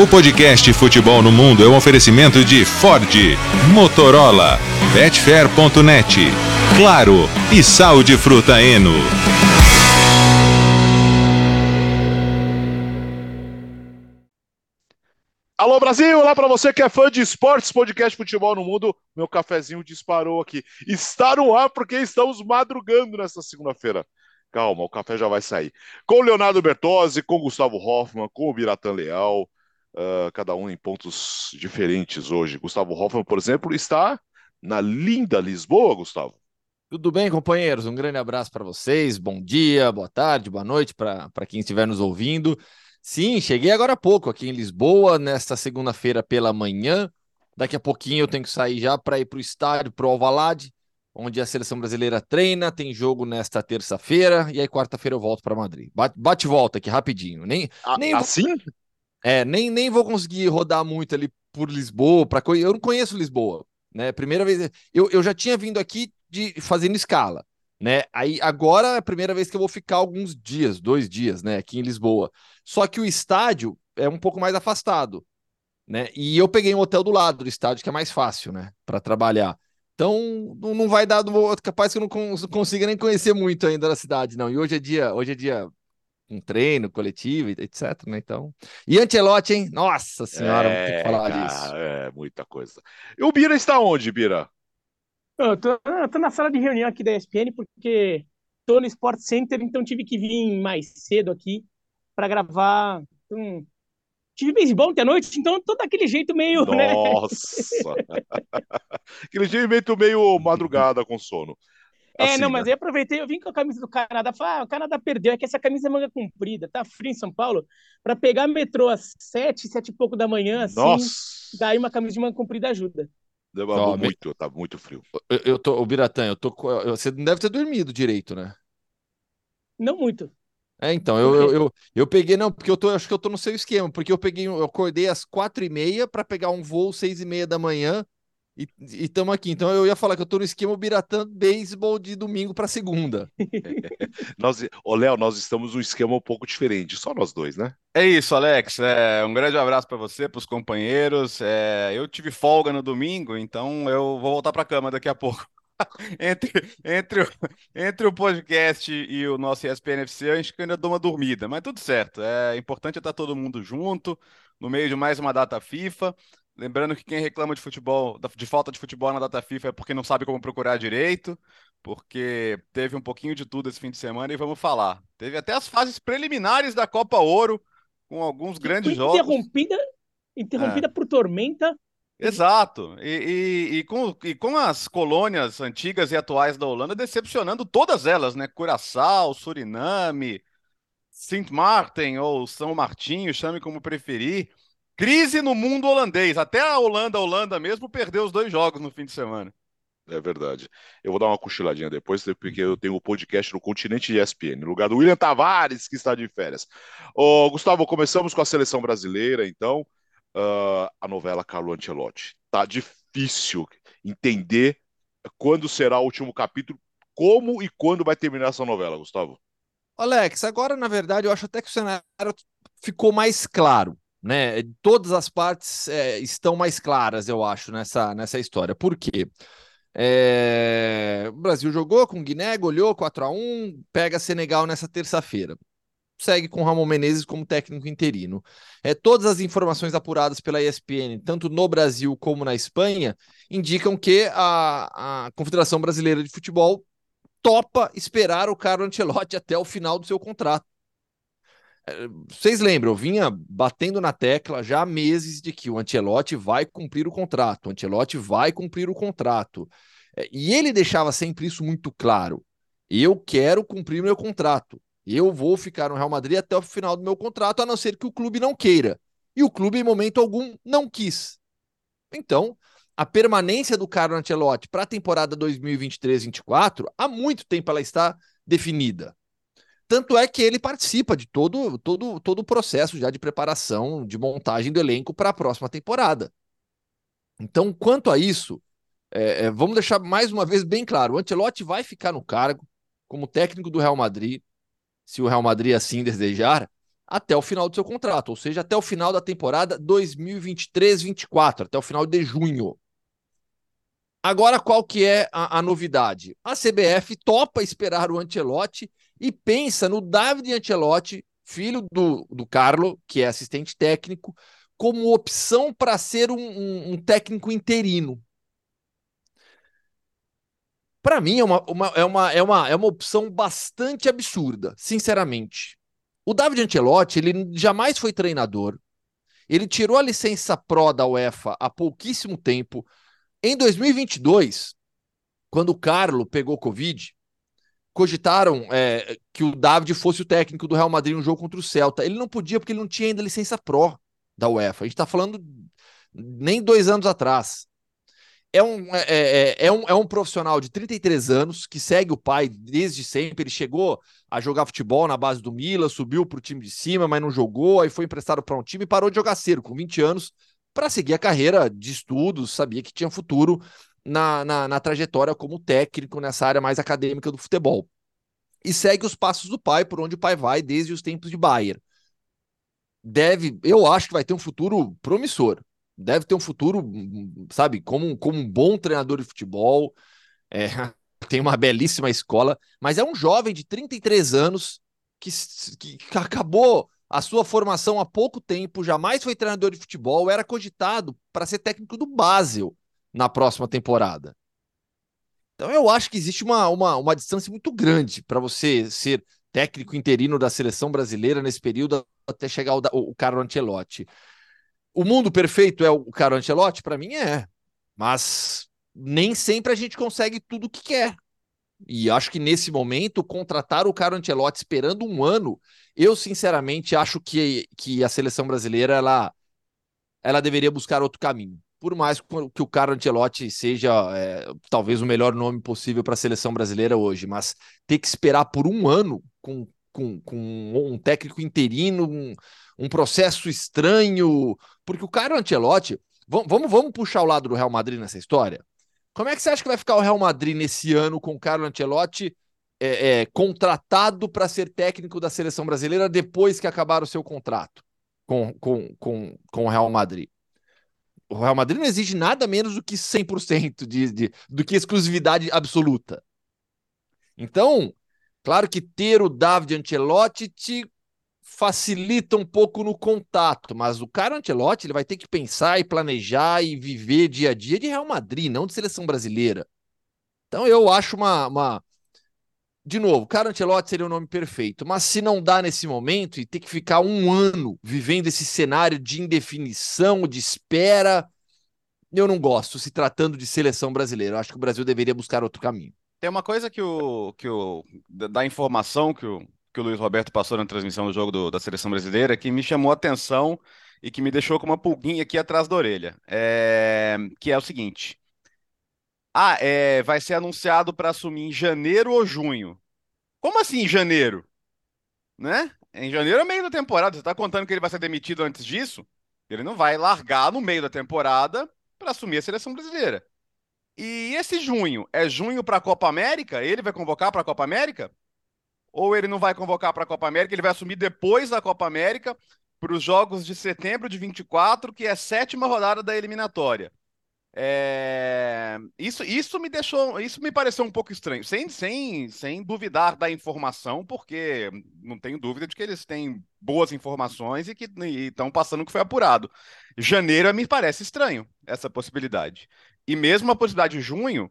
O podcast Futebol no Mundo é um oferecimento de Ford, Motorola, Betfair.net, Claro e Sal de Fruta Eno. Alô Brasil, olá para você que é fã de esportes, podcast Futebol no Mundo. Meu cafezinho disparou aqui. Está no ar porque estamos madrugando nesta segunda-feira. Calma, o café já vai sair. Com Leonardo Bertozzi, com Gustavo Hoffman, com o Biratan Leal, uh, cada um em pontos diferentes hoje. Gustavo Hoffman, por exemplo, está na linda Lisboa, Gustavo. Tudo bem, companheiros? Um grande abraço para vocês. Bom dia, boa tarde, boa noite para quem estiver nos ouvindo. Sim, cheguei agora há pouco aqui em Lisboa, nesta segunda-feira pela manhã. Daqui a pouquinho eu tenho que sair já para ir para o estádio, para o Alvalade, onde a seleção brasileira treina. Tem jogo nesta terça-feira e aí quarta-feira eu volto para Madrid. Bate, bate volta aqui rapidinho. Nem, a, nem assim? É, nem, nem vou conseguir rodar muito ali por Lisboa. Pra, eu não conheço Lisboa, né? Primeira vez. Eu, eu já tinha vindo aqui de fazendo escala né? Aí agora é a primeira vez que eu vou ficar alguns dias, dois dias, né, aqui em Lisboa. Só que o estádio é um pouco mais afastado, né? E eu peguei um hotel do lado do estádio que é mais fácil, né, para trabalhar. Então não vai dar, capaz que eu não consiga nem conhecer muito ainda da cidade, não. E hoje é dia, hoje é dia um treino coletivo, etc, né? Então. E Antelote, hein? Nossa senhora, é, vou ter que falar cara, disso. É, muita coisa. E o Bira está onde, Bira? Eu tô, eu tô na sala de reunião aqui da ESPN porque tô no Sport Center, então tive que vir mais cedo aqui para gravar. Então, tive beisebol ontem à noite, então tô daquele jeito meio. Né? Nossa! Né? Aquele jeito meio madrugada com sono. É, assim, não, mas né? aí aproveitei, eu vim com a camisa do Canadá, falei, ah, o Canadá perdeu, é que essa camisa é manga comprida, tá frio em São Paulo, para pegar metrô às sete, sete e pouco da manhã, assim, Nossa. daí uma camisa de manga comprida ajuda. Demorou muito, tá muito frio. Eu, eu tô, o Biratã, eu tô. Você não deve ter dormido direito, né? Não muito. É, então, eu, eu, eu, eu, peguei, não, porque eu tô, acho que eu tô no seu esquema, porque eu peguei, eu acordei às quatro e meia para pegar um voo seis e meia da manhã e estamos aqui. Então eu ia falar que eu tô no esquema Biratã beisebol de domingo para segunda. nós, ô Léo, nós estamos num esquema um pouco diferente, só nós dois, né? É isso, Alex. É, um grande abraço para você, para os companheiros. É, eu tive folga no domingo, então eu vou voltar para a cama daqui a pouco. entre, entre, o, entre o podcast e o nosso ESPN FC, acho que eu ainda dou uma dormida, mas tudo certo. É importante estar todo mundo junto, no meio de mais uma data FIFA. Lembrando que quem reclama de futebol, de falta de futebol na data FIFA é porque não sabe como procurar direito, porque teve um pouquinho de tudo esse fim de semana e vamos falar. Teve até as fases preliminares da Copa Ouro com alguns grandes jogos. Interrompida, interrompida é. por tormenta. Exato. E, e, e, com, e com as colônias antigas e atuais da Holanda decepcionando todas elas, né? Curaçao, Suriname, Sint Maarten ou São Martinho, chame como preferir. Crise no mundo holandês. Até a Holanda, a Holanda mesmo, perdeu os dois jogos no fim de semana. É verdade. Eu vou dar uma cochiladinha depois, porque eu tenho o um podcast no continente de ESPN, no lugar do William Tavares, que está de férias. Ô, Gustavo, começamos com a seleção brasileira, então. Uh, a novela Carlo Ancelotti. Tá difícil entender quando será o último capítulo, como e quando vai terminar essa novela, Gustavo. Alex, agora, na verdade, eu acho até que o cenário ficou mais claro. Né? Todas as partes é, estão mais claras, eu acho, nessa, nessa história. Por quê? É... O Brasil jogou com Guiné, goleou 4 a 1 pega Senegal nessa terça-feira. Segue com Ramon Menezes como técnico interino. É, todas as informações apuradas pela ESPN, tanto no Brasil como na Espanha, indicam que a, a Confederação Brasileira de Futebol topa esperar o Carlo Ancelotti até o final do seu contrato. Vocês lembram, eu vinha batendo na tecla já há meses de que o Ancelotti vai cumprir o contrato, o Ancelotti vai cumprir o contrato. É, e ele deixava sempre isso muito claro. Eu quero cumprir meu contrato. Eu vou ficar no Real Madrid até o final do meu contrato, a não ser que o clube não queira. E o clube, em momento algum, não quis. Então, a permanência do Carlo Ancelotti para a temporada 2023-24, há muito tempo ela está definida. Tanto é que ele participa de todo, todo, todo o processo já de preparação, de montagem do elenco para a próxima temporada. Então, quanto a isso, é, é, vamos deixar mais uma vez bem claro: o Ancelotti vai ficar no cargo como técnico do Real Madrid, se o Real Madrid assim desejar, até o final do seu contrato, ou seja, até o final da temporada 2023-24, até o final de junho. Agora, qual que é a, a, novidade? A CBF topa esperar o Ancelotti e pensa no David Ancelotti, filho do, do Carlo, que é assistente técnico, como opção para ser um, um, um, técnico interino. Para mim, é uma, uma, é, uma, é, uma, é uma opção bastante absurda, sinceramente. O David Ancelotti, ele jamais foi treinador. Ele tirou a licença Pro da UEFA há pouquíssimo tempo. Em 2022, quando o Carlo pegou Covid, cogitaram é, que o David fosse o técnico do Real Madrid no jogo contra o Celta. Ele não podia porque ele não tinha ainda licença Pro da UEFA. A gente está falando nem dois anos atrás. É um, é, é, é, um, é um profissional de 33 anos que segue o pai desde sempre. Ele chegou a jogar futebol na base do Milan, subiu para o time de cima, mas não jogou, aí foi emprestado para um time e parou de jogar cedo, com 20 anos, para seguir a carreira de estudos, sabia que tinha futuro na, na, na, trajetória como técnico nessa área mais acadêmica do futebol. E segue os passos do pai, por onde o pai vai desde os tempos de Bayern. Deve, eu acho que vai ter um futuro promissor. Deve ter um futuro, sabe, como, como um bom treinador de futebol. É, tem uma belíssima escola, mas é um jovem de 33 anos que, que acabou a sua formação há pouco tempo, jamais foi treinador de futebol, era cogitado para ser técnico do Basel na próxima temporada. Então eu acho que existe uma, uma, uma distância muito grande para você ser técnico interino da seleção brasileira nesse período até chegar o, o Carlo Ancelotti. O mundo perfeito é o Carlo Ancelotti? Para mim é. Mas nem sempre a gente consegue tudo o que quer. E acho que nesse momento, contratar o Carlo Ancelotti esperando um ano, eu sinceramente acho que, que a seleção brasileira ela, ela deveria buscar outro caminho. Por mais que o Carlo Ancelotti seja é, talvez o melhor nome possível para a seleção brasileira hoje, mas ter que esperar por um ano com, com, com um técnico interino, um, um processo estranho, porque o Carlo Ancelotti, vamos, vamos puxar o lado do Real Madrid nessa história? Como é que você acha que vai ficar o Real Madrid nesse ano com o Carlo Ancelotti é, é, contratado para ser técnico da seleção brasileira depois que acabar o seu contrato com, com, com, com o Real Madrid? O Real Madrid não exige nada menos do que 100% de, de, do que exclusividade absoluta. Então, claro que ter o David Ancelotti te facilita um pouco no contato, mas o cara Ancelotti ele vai ter que pensar e planejar e viver dia a dia de Real Madrid, não de seleção brasileira. Então eu acho uma, uma... de novo, cara Ancelotti seria o nome perfeito, mas se não dá nesse momento e ter que ficar um ano vivendo esse cenário de indefinição, de espera, eu não gosto. Se tratando de seleção brasileira, eu acho que o Brasil deveria buscar outro caminho. Tem uma coisa que o que o da informação que o que o Luiz Roberto passou na transmissão do jogo do, da seleção brasileira que me chamou a atenção e que me deixou com uma pulguinha aqui atrás da orelha. É... Que é o seguinte: Ah, é... vai ser anunciado para assumir em janeiro ou junho. Como assim em janeiro? Né? Em janeiro é meio da temporada. Você está contando que ele vai ser demitido antes disso? Ele não vai largar no meio da temporada para assumir a seleção brasileira. E esse junho é junho para a Copa América? Ele vai convocar para a Copa América? ou ele não vai convocar para a Copa América, ele vai assumir depois da Copa América para os jogos de setembro de 24, que é a sétima rodada da eliminatória. É... Isso, isso me deixou, isso me pareceu um pouco estranho, sem, sem, sem duvidar da informação, porque não tenho dúvida de que eles têm boas informações e que estão passando o que foi apurado. Janeiro me parece estranho essa possibilidade. E mesmo a possibilidade de junho,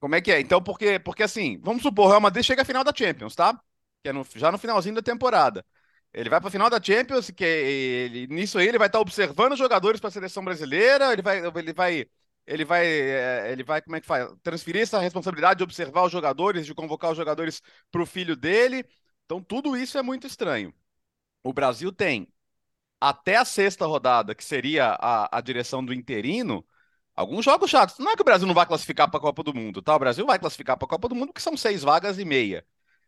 como é que é? Então, porque, porque assim, vamos supor, o Real Madrid chega à final da Champions, tá? Que é no, já no finalzinho da temporada. Ele vai para a final da Champions, que ele, nisso aí ele vai estar tá observando jogadores para a seleção brasileira, ele vai, ele vai, ele vai, eh, ele vai, como é que faz? Transferir essa responsabilidade de observar os jogadores, de convocar os jogadores para o filho dele. Então, tudo isso é muito estranho. O Brasil tem até a sexta rodada, que seria a, a direção do interino, Alguns jogos chatos. Não é que o Brasil não vai classificar para a Copa do Mundo, tá? O Brasil vai classificar para a Copa do Mundo porque são seis vagas e meia.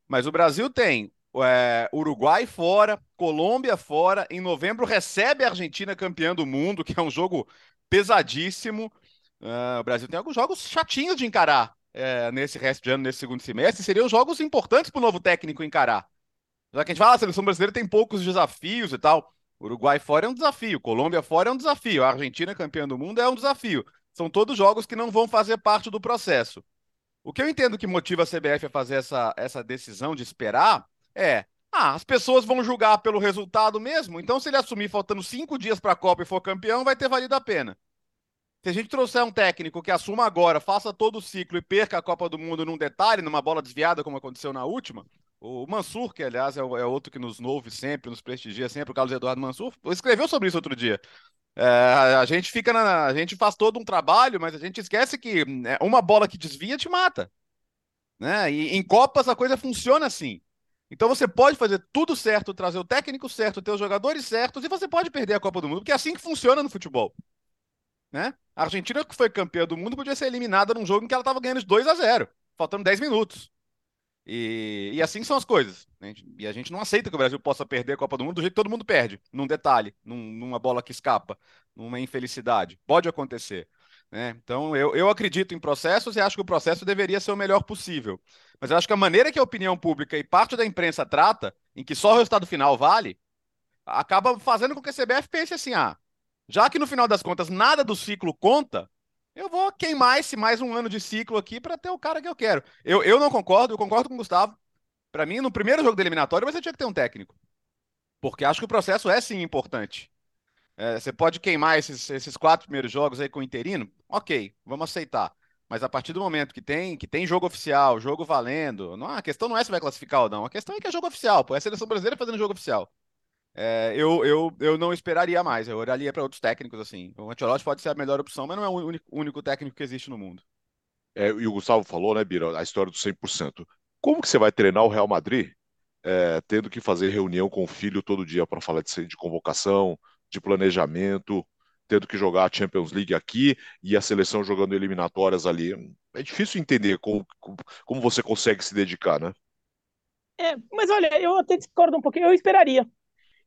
Mas o Brasil tem é, Uruguai fora, Colômbia fora. Em novembro recebe a Argentina campeã do mundo, que é um jogo pesadíssimo. Uh, o Brasil tem alguns jogos chatinhos de encarar é, nesse resto de ano, nesse segundo semestre. Seriam jogos importantes para o novo técnico encarar. Já que a gente fala, a seleção brasileira tem poucos desafios e tal. Uruguai fora é um desafio, Colômbia fora é um desafio, a Argentina campeã do mundo é um desafio. São todos jogos que não vão fazer parte do processo. O que eu entendo que motiva a CBF a fazer essa, essa decisão de esperar é: ah, as pessoas vão julgar pelo resultado mesmo, então se ele assumir faltando cinco dias para a Copa e for campeão, vai ter valido a pena. Se a gente trouxer um técnico que assuma agora, faça todo o ciclo e perca a Copa do Mundo num detalhe, numa bola desviada, como aconteceu na última, o Mansur, que aliás é, é outro que nos ouve sempre, nos prestigia sempre, o Carlos Eduardo Mansur, escreveu sobre isso outro dia. É, a gente fica na, a gente faz todo um trabalho, mas a gente esquece que né, uma bola que desvia te mata, né? E em Copas a coisa funciona assim. Então você pode fazer tudo certo, trazer o técnico certo, ter os jogadores certos e você pode perder a Copa do Mundo, porque é assim que funciona no futebol. Né? A Argentina, que foi campeã do mundo, podia ser eliminada num jogo em que ela estava ganhando de 2 a 0, faltando 10 minutos. E, e, assim são as coisas. Né? E a gente não aceita que o Brasil possa perder a Copa do Mundo do jeito que todo mundo perde, num detalhe, num, numa bola que escapa, numa infelicidade. Pode acontecer. Né? Então, eu, eu acredito em processos e acho que o processo deveria ser o melhor possível. Mas eu acho que a maneira que a opinião pública e parte da imprensa trata, em que só o resultado final vale, acaba fazendo com que a CBF pense assim: ah, já que no final das contas nada do ciclo conta, eu vou queimar esse mais um ano de ciclo aqui para ter o cara que eu quero. Eu, eu não concordo, eu concordo com o Gustavo. Para mim, no primeiro jogo da eliminatória, você tinha que ter um técnico. Porque acho que o processo é sim importante. É, você pode queimar esses, esses quatro primeiros jogos aí com o interino? Ok, vamos aceitar. Mas a partir do momento que tem, que tem jogo oficial, jogo valendo, não, a questão não é se vai classificar ou não. A questão é que é jogo oficial, pô. É a seleção brasileira fazendo jogo oficial. É, eu, eu, eu não esperaria mais, eu olharia para outros técnicos, assim. O Ancelotti pode ser a melhor opção, mas não é o único, único técnico que existe no mundo. É, e o Gustavo falou, né, Bira, a história do 100%. Como que você vai treinar o Real Madrid é, tendo que fazer reunião com o filho todo dia para falar de, de convocação, de planejamento, tendo que jogar a Champions League aqui e a seleção jogando eliminatórias ali? É difícil entender como, como você consegue se dedicar, né? É, mas olha, eu até discordo um pouquinho, eu esperaria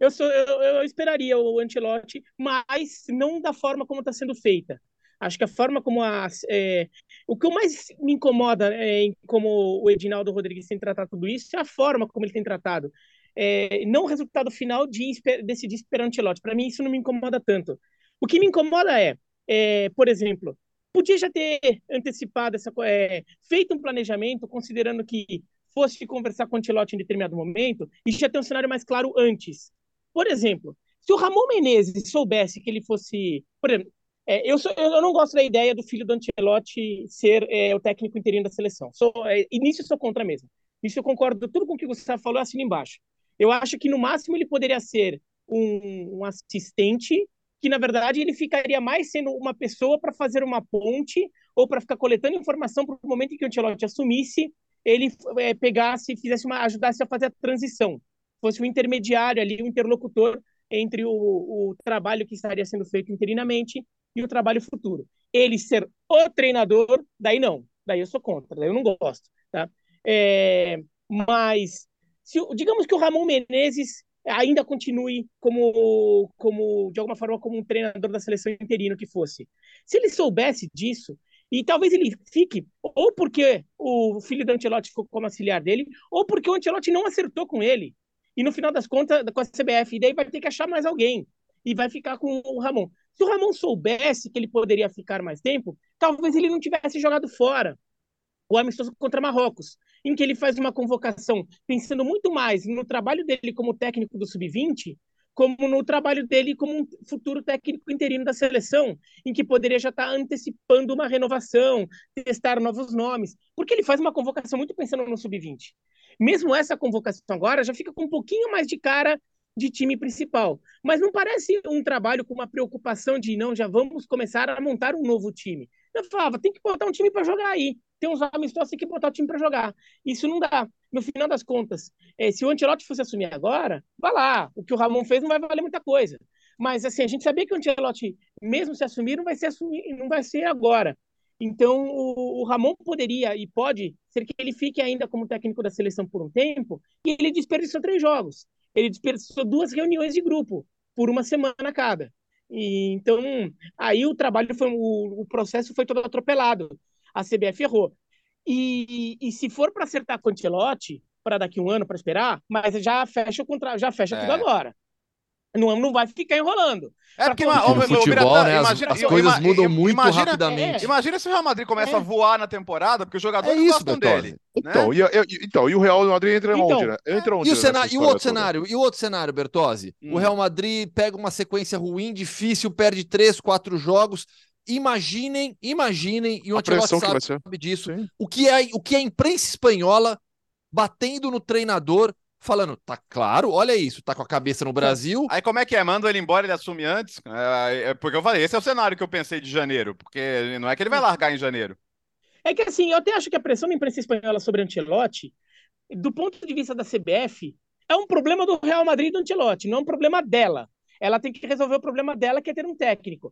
eu, sou, eu, eu esperaria o Antilote, mas não da forma como está sendo feita. Acho que a forma como a. É, o que mais me incomoda é, como o Edinaldo Rodrigues tem tratado tudo isso é a forma como ele tem tratado. É, não o resultado final de decidir esperar o Antilote. Para mim, isso não me incomoda tanto. O que me incomoda é, é por exemplo, podia já ter antecipado essa. É, feito um planejamento, considerando que fosse conversar com o Antilote em determinado momento, e já ter um cenário mais claro antes. Por exemplo, se o Ramon Menezes soubesse que ele fosse. Por exemplo, é, eu, sou, eu não gosto da ideia do filho do Ancelotti ser é, o técnico interino da seleção. Sou, é, eu sou contra mesmo. Isso eu concordo tudo com o que Gustavo falou, assino embaixo. Eu acho que no máximo ele poderia ser um, um assistente, que na verdade ele ficaria mais sendo uma pessoa para fazer uma ponte ou para ficar coletando informação para o momento em que o Ancelotti assumisse, ele é, pegasse, fizesse uma, ajudasse a fazer a transição fosse o intermediário ali, o interlocutor entre o, o trabalho que estaria sendo feito interinamente e o trabalho futuro. Ele ser o treinador, daí não, daí eu sou contra, daí eu não gosto, tá? É, mas se, digamos que o Ramon Menezes ainda continue como, como de alguma forma como um treinador da seleção interino que fosse. Se ele soubesse disso, e talvez ele fique, ou porque o filho do Ancelotti ficou como auxiliar dele, ou porque o Ancelotti não acertou com ele e no final das contas, com a CBF, e daí vai ter que achar mais alguém. E vai ficar com o Ramon. Se o Ramon soubesse que ele poderia ficar mais tempo, talvez ele não tivesse jogado fora o amistoso contra Marrocos, em que ele faz uma convocação pensando muito mais no trabalho dele como técnico do sub-20, como no trabalho dele como um futuro técnico interino da seleção, em que poderia já estar antecipando uma renovação, testar novos nomes, porque ele faz uma convocação muito pensando no sub-20 mesmo essa convocação agora já fica com um pouquinho mais de cara de time principal. Mas não parece um trabalho com uma preocupação de não, já vamos começar a montar um novo time. Eu falava, tem que botar um time para jogar aí. Tem uns amistosos, tem que botar o time para jogar. Isso não dá. No final das contas, é, se o Ancelotti fosse assumir agora, vá lá. O que o Ramon fez não vai valer muita coisa. Mas assim, a gente sabia que o Ancelotti, mesmo se assumir, não vai ser assumir, não vai ser agora. Então, o, o, Ramon poderia e pode ser que ele fique ainda como técnico da seleção por um tempo, e ele desperdiçou três jogos. Ele desperdiçou duas reuniões de grupo, por uma semana cada. E, então, aí o trabalho foi, o, o processo foi todo atropelado. A CBF errou. E, e se for para acertar com o Ancelotti, para daqui um ano para esperar, mas já fecha o contrato, já fecha É. tudo agora. Não, não vai ficar enrolando. É porque, Pra meu, futebol, Biratan, né, as- as coisas ima- mudam im- muito imagina- rapidamente. Imagina se o Real Madrid começa É. a voar na temporada, porque os É jogadores isso, gostam Bertozzi. dele. Então, né? e, e- então, e o Real Madrid entra Então, onde, né? Entra onde E o, nessa cenário, e o outro toda? cenário? E o outro cenário, Bertozzi? O Hum. Real Madrid pega uma sequência ruim, difícil, perde três, quatro jogos. Imaginem, imaginem, e o A Ancelotti pressão que vai sabe ser. disso, Sim. o que, é, o que é a imprensa espanhola batendo no treinador, falando, tá claro, olha isso, tá com a cabeça no Brasil, Aí como é que é? Manda ele embora, ele assume antes? É, é porque eu falei, esse é o cenário que eu pensei de janeiro, porque não é que ele vai largar em janeiro. É que assim, eu até acho que a pressão da imprensa espanhola sobre Ancelotti, do ponto de vista da CBF, é um problema do Real Madrid e do Ancelotti, não é um problema dela. Ela tem que resolver o problema dela, que é ter um técnico.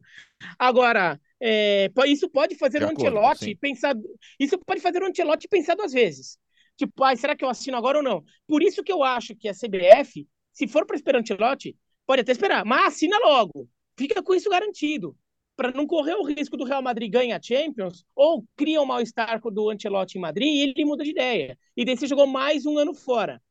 Agora, é, isso pode fazer o Ancelotti sim. pensar. Isso pode fazer o Ancelotti pensar duas vezes. Tipo, ai, será que eu assino agora ou não? Por isso que eu acho que a CBF, se for para esperar o Ancelotti, pode até esperar, mas assina logo. Fica com isso garantido. Para não correr o risco do Real Madrid ganhar a Champions, ou cria um mal-estar do Ancelotti em Madrid e ele muda de ideia. E daí você jogou mais um ano fora.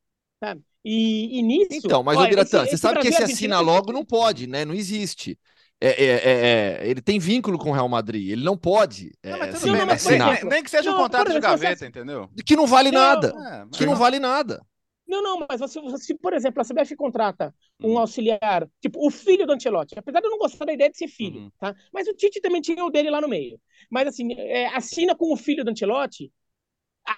Sabe? E, e nisso. Então, mas, olha, Biratã, você sabe que esse assina logo não pode, né? Não existe. É, é, é, é, ele tem vínculo com o Real Madrid, ele não pode é, Não, assim, não, por assinar. nem, nem que seja um Não, contrato por de exemplo, gaveta, você- entendeu? que não vale Não, nada, É, que não vale nada. Não, não, mas você, se, por exemplo, a CBF contrata um Hum. auxiliar, tipo, o filho do Ancelotti, apesar de eu não gostar da ideia de ser filho, Uhum. tá? Mas o Tite também tinha o dele lá no meio. Mas assim, é, assina com o filho do Ancelotti,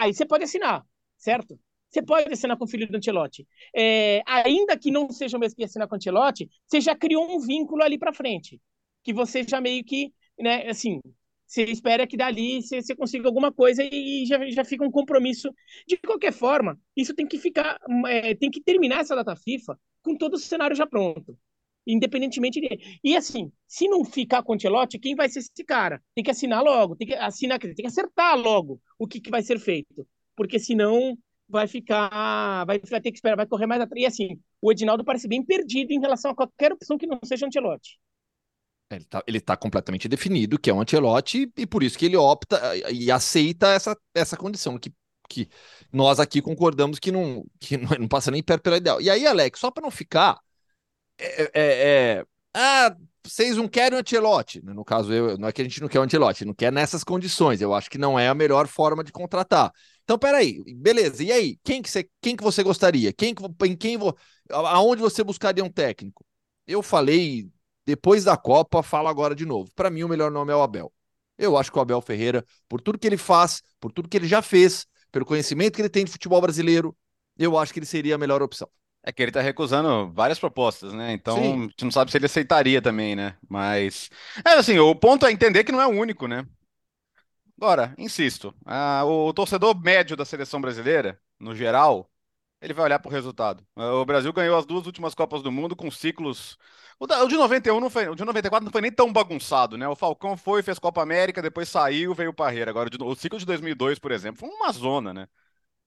aí você pode assinar, certo? Você pode assinar com o filho do Ancelotti. É, ainda que não seja o mesmo que assinar com o Ancelotti, você já criou um vínculo ali para frente, que você já meio que, né, assim, você espera que dali você, você consiga alguma coisa e já, já fica um compromisso. De qualquer forma, isso tem que ficar, é, tem que terminar essa data FIFA com todo o cenário já pronto, independentemente dele. E assim, se não ficar com o Ancelotti, quem vai ser esse cara? Tem que assinar logo, tem que assinar, tem que acertar logo o que, que vai ser feito, porque senão vai ficar, vai, vai ter que esperar, vai correr mais atrás. E assim, o Edinaldo parece bem perdido em relação a qualquer opção que não seja Ancelotti. Ele tá, ele tá completamente definido que é um Ancelotti e por isso que ele opta e aceita essa, essa condição que, que nós aqui concordamos que não, que não, não passa nem perto pela ideal. E aí, Alex, só para não ficar é, é- é- ah, vocês não querem o Ancelotti. No caso, eu, não é que a gente não quer o Ancelotti, não quer nessas condições. Eu acho que não é a melhor forma de contratar. Então, peraí, beleza. E aí, quem que você, quem que você gostaria? Quem que, em quem aonde você buscaria um técnico? Eu falei depois da Copa, falo agora de novo. Para mim, o melhor nome é o Abel. Eu acho que o Abel Ferreira, por tudo que ele faz, por tudo que ele já fez, pelo conhecimento que ele tem de futebol brasileiro, eu acho que ele seria a melhor opção. É que ele tá recusando várias propostas, né? Então, Sim. a gente não sabe se ele aceitaria também, né? Mas. É assim, o ponto é entender que não é o único, né? Agora, insisto, ah, o torcedor médio da seleção brasileira, no geral, ele vai olhar pro resultado. Ah, O Brasil ganhou as duas últimas Copas do Mundo com ciclos. O, da- o de 91 não foi, o de 94 não foi nem tão bagunçado, né? O Falcão foi, fez Copa América, depois saiu, veio o Parreira. Agora, o, o ciclo de 2002, por exemplo, foi uma zona, né?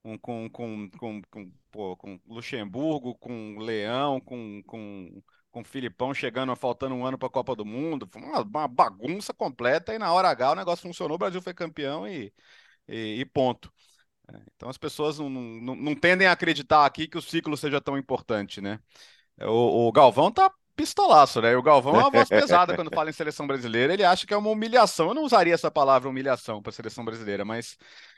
com, com, com, com, com, pô, com Luxemburgo, com Leão, com, com, com Filipão chegando, faltando um ano para a Copa do Mundo. Uma, uma bagunça completa e na hora H o negócio funcionou, o Brasil foi campeão e, e, e ponto. É, Então as pessoas não, não, não tendem a acreditar aqui que o ciclo seja tão importante, né? O, o Galvão tá pistolaço, né? O Galvão é uma voz pesada quando fala em seleção brasileira. Ele acha que é uma humilhação. Eu não usaria essa palavra humilhação para seleção brasileira, mas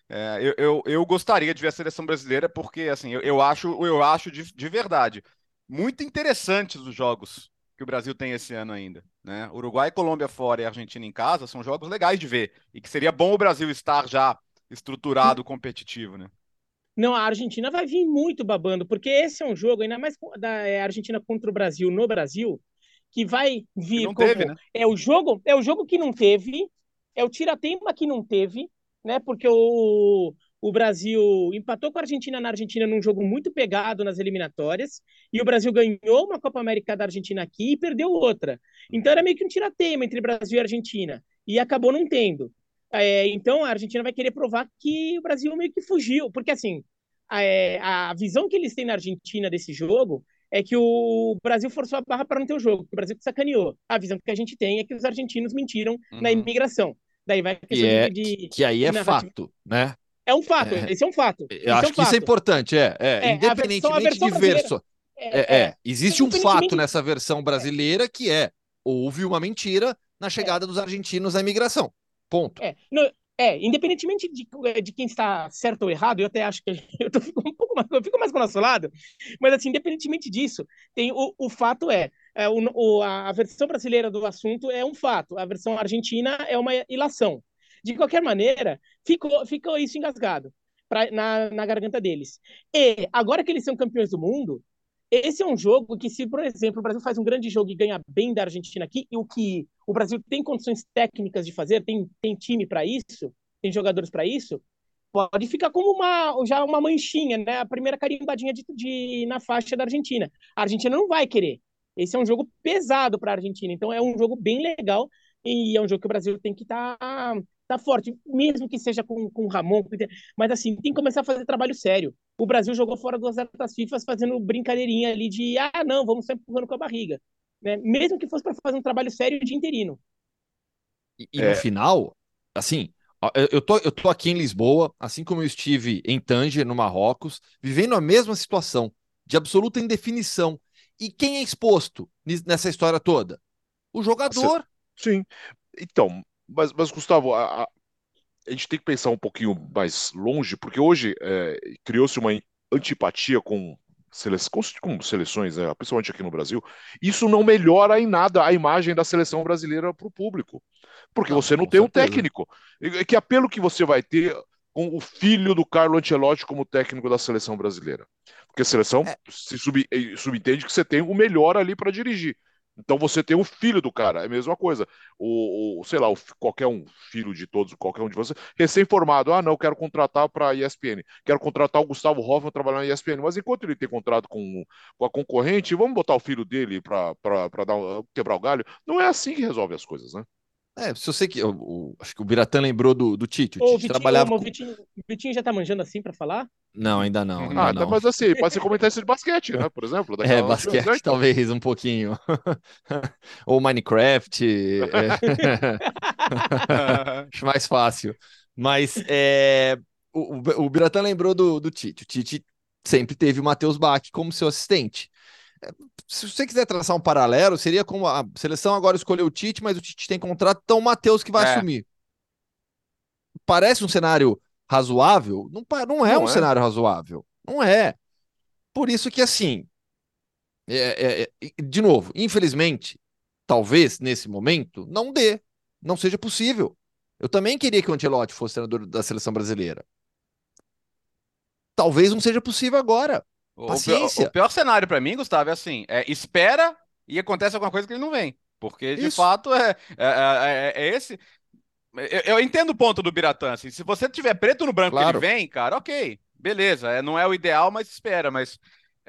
é, eu, eu, eu gostaria de ver a seleção brasileira porque, assim, eu, eu acho, eu acho de, de verdade muito interessantes os jogos que o Brasil tem esse ano ainda, né? Uruguai, Colômbia fora e Argentina em casa são jogos legais de ver e que seria bom o Brasil estar já estruturado, competitivo, né? Não, a Argentina vai vir muito babando, porque esse é um jogo, ainda mais da é, Argentina contra o Brasil no Brasil, que vai vir não como teve, né? é o jogo, é o jogo que não teve, é o tira-teima que não teve, né? Porque o, o Brasil empatou com a Argentina na Argentina num jogo muito pegado nas eliminatórias, e o Brasil ganhou uma Copa América da Argentina aqui e perdeu outra. Então era meio que um tira-teima entre Brasil e Argentina, e acabou não tendo. É, então a Argentina vai querer provar que o Brasil meio que fugiu, porque assim, a, é, a visão que eles têm na Argentina desse jogo é que o Brasil forçou a barra para não ter o jogo, que o Brasil sacaneou. A visão que a gente tem é que os argentinos mentiram Uhum. na imigração. Daí vai Que, é, de, que aí é fato, né? É um fato, é. esse é um fato. Eu acho é um que fato. isso é importante, é. é, é independentemente a versão, a versão de versão. É, é, existe um fato nessa versão brasileira que é houve uma mentira na chegada dos argentinos à imigração. Ponto. É, no, é independentemente de, de, quem está certo ou errado, eu até acho que eu, tô, fico um pouco mais, eu fico mais com o nosso lado, mas assim, independentemente disso, tem o, o fato é, é o, o, a versão brasileira do assunto é um fato, a versão argentina é uma ilação. De qualquer maneira, ficou, ficou isso engasgado pra, na, na garganta deles. E agora que eles são campeões do mundo, esse é um jogo que, se, por exemplo, o Brasil faz um grande jogo e ganha bem da Argentina aqui, e o que o Brasil tem condições técnicas de fazer, tem, tem time para isso, tem jogadores para isso, pode ficar como uma já uma manchinha, né? A primeira carimbadinha de, de, na faixa da Argentina. A Argentina não vai querer. Esse é um jogo pesado para a Argentina, então é um jogo bem legal e é um jogo que o Brasil tem que estar tá tá forte, mesmo que seja com, com o Ramon, mas assim, tem que começar a fazer trabalho sério. O Brasil jogou fora das datas FIFA fazendo brincadeirinha ali de, ah, não, vamos sempre empurrando com a barriga. Né? Mesmo que fosse para fazer um trabalho sério de interino. E, e é. no final, assim, eu tô, eu tô aqui em Lisboa, assim como eu estive em Tanger, no Marrocos, vivendo a mesma situação, de absoluta indefinição. E quem é exposto nessa história toda? O jogador. Sim. Então, mas, mas Gustavo, a, a, a, gente tem que pensar um pouquinho mais longe, porque hoje é, criou-se uma antipatia com, sele, com, com seleções, né, principalmente aqui no Brasil. Isso não melhora em nada a imagem da seleção brasileira para o público, porque não, você não tem certeza. um técnico. Que apelo que você vai ter com o filho do Carlo Ancelotti como técnico da seleção brasileira? Porque a seleção é. se sub, subentende que você tem o melhor ali para dirigir. Então você tem o filho do cara, é a mesma coisa. O, o sei lá, o, qualquer um filho de todos, qualquer um de vocês, recém-formado, ah, não, quero contratar para a ESPN, quero contratar o Gustavo Hoffman trabalhar na ESPN, mas enquanto ele tem contrato com, com a concorrente, vamos botar o filho dele para quebrar o galho. Não é assim que resolve as coisas, né? É, se eu sei que. O, acho que o Biratã lembrou do, do Tite. O Tite Vitinho, trabalhava. O Vitinho, o Vitinho já tá manjando assim para falar? Não, ainda não. Ainda ah, não. Tá, mas assim, pode ser comentarista de basquete, né? Por exemplo. É, basquete, né? talvez um pouquinho. Ou Minecraft. é... acho mais fácil. Mas é, o, o Biratã lembrou do, do Tite. O Tite sempre teve o Matheus Bach como seu assistente se você quiser traçar um paralelo, seria como a seleção agora escolheu o Tite, mas o Tite tem contrato, então o Matheus que vai é. assumir. Parece um cenário razoável? Não, não é não um é. cenário razoável. Não é. Por isso que, assim, é, é, é de novo, infelizmente, talvez nesse momento não dê, não seja possível. Eu também queria que o Ancelotti fosse treinador da seleção brasileira. Talvez não seja possível agora. Paciência. O pior, o pior cenário para mim, Gustavo, é assim: é, espera e acontece alguma coisa que ele não vem. Porque, de Isso. fato, é, é, é, é esse. Eu, eu, entendo o ponto do Biratã. Assim, se você tiver preto no branco claro. que ele vem, cara, ok, beleza. É, não é o ideal, mas espera. Mas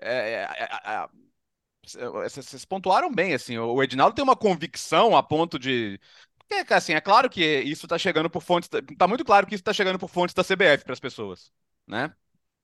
é, é, vocês pontuaram bem, assim. O Edinaldo tem uma convicção a ponto de. Porque, assim, é claro que isso está chegando por fontes. Está muito claro que isso está chegando por fontes da CBF para as pessoas, né?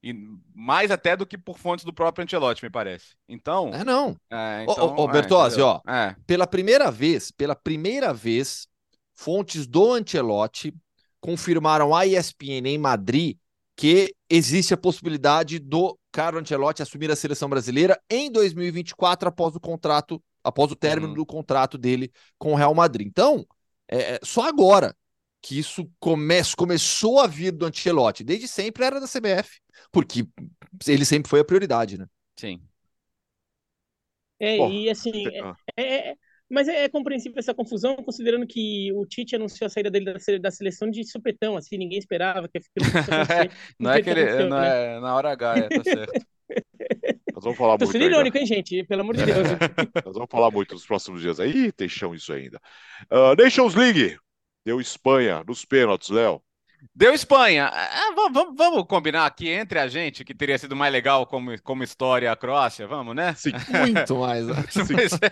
E mais até do que por fontes do próprio Ancelotti, me parece. Então. É, não. É, então, ô, ô, Bertozzi, é, ó. É. Pela primeira vez, pela primeira vez, fontes do Ancelotti confirmaram à ESPN em Madrid que existe a possibilidade do Carlo Ancelotti assumir a seleção brasileira em 2024 após o contrato, após o término uhum. do contrato dele com o Real Madrid. Então, é, é só agora que isso come começou a vir do Ancelotti. Desde sempre era da CBF porque ele sempre foi a prioridade, né? Sim. É, e assim, é, é, é, mas é, é, compreensível essa confusão, considerando que o Tite anunciou a saída dele da, da seleção de supetão, assim, ninguém esperava que aquilo Não é que ele, não né? é na hora H, é, tá certo. Nós vamos falar Tô muito. sendo irônico, hein, gente? Pelo amor de Deus. Nós vamos falar muito nos próximos dias aí. Tem chão isso ainda. Uh, Nations League. Deu Espanha nos pênaltis, Léo. Deu Espanha. É, vamos, vamos, combinar aqui entre a gente que teria sido mais legal como, como história a Croácia, vamos, né? Sim, muito mais. Né?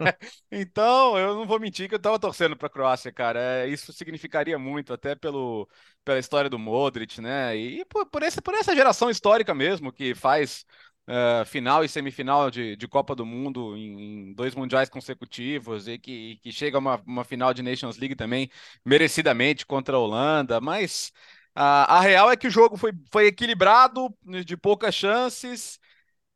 é. Então, eu não vou mentir que eu estava torcendo para a Croácia, cara. É, isso significaria muito, até pelo, pela história do Modric, né? E por, por, esse, por essa geração histórica mesmo que faz Uh, final e semifinal de, de Copa do Mundo em, em, dois mundiais consecutivos e que, que chega a uma, uma final de Nations League também merecidamente contra a Holanda, mas A, a real é que o jogo foi, foi equilibrado, de poucas chances,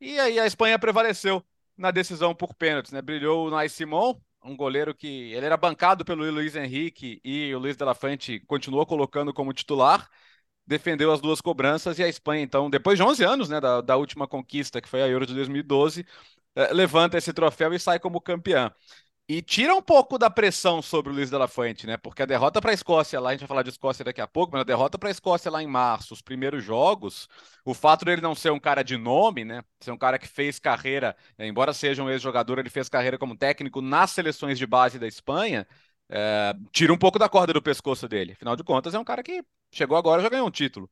e aí a Espanha prevaleceu na decisão por pênaltis, né? Brilhou o Nais Simon, um goleiro que ele era bancado pelo Luiz Henrique e o Luiz de la Fuente continuou colocando como titular, defendeu as duas cobranças e a Espanha, então, depois de 11 anos, né, da, da última conquista, que foi a Euro de 2012, eh, levanta esse troféu e sai como campeã. E tira um pouco da pressão sobre o Luiz de Fuente, né? Porque a derrota para a Escócia lá, a gente vai falar de Escócia daqui a pouco, mas a derrota para a Escócia lá em março, os primeiros jogos, o fato dele não ser um cara de nome, né? Ser um cara que fez carreira, embora seja um ex-jogador, ele fez carreira como técnico nas seleções de base da Espanha, é, tira um pouco da corda do pescoço dele. Afinal de contas, é um cara que chegou agora já ganhou um título.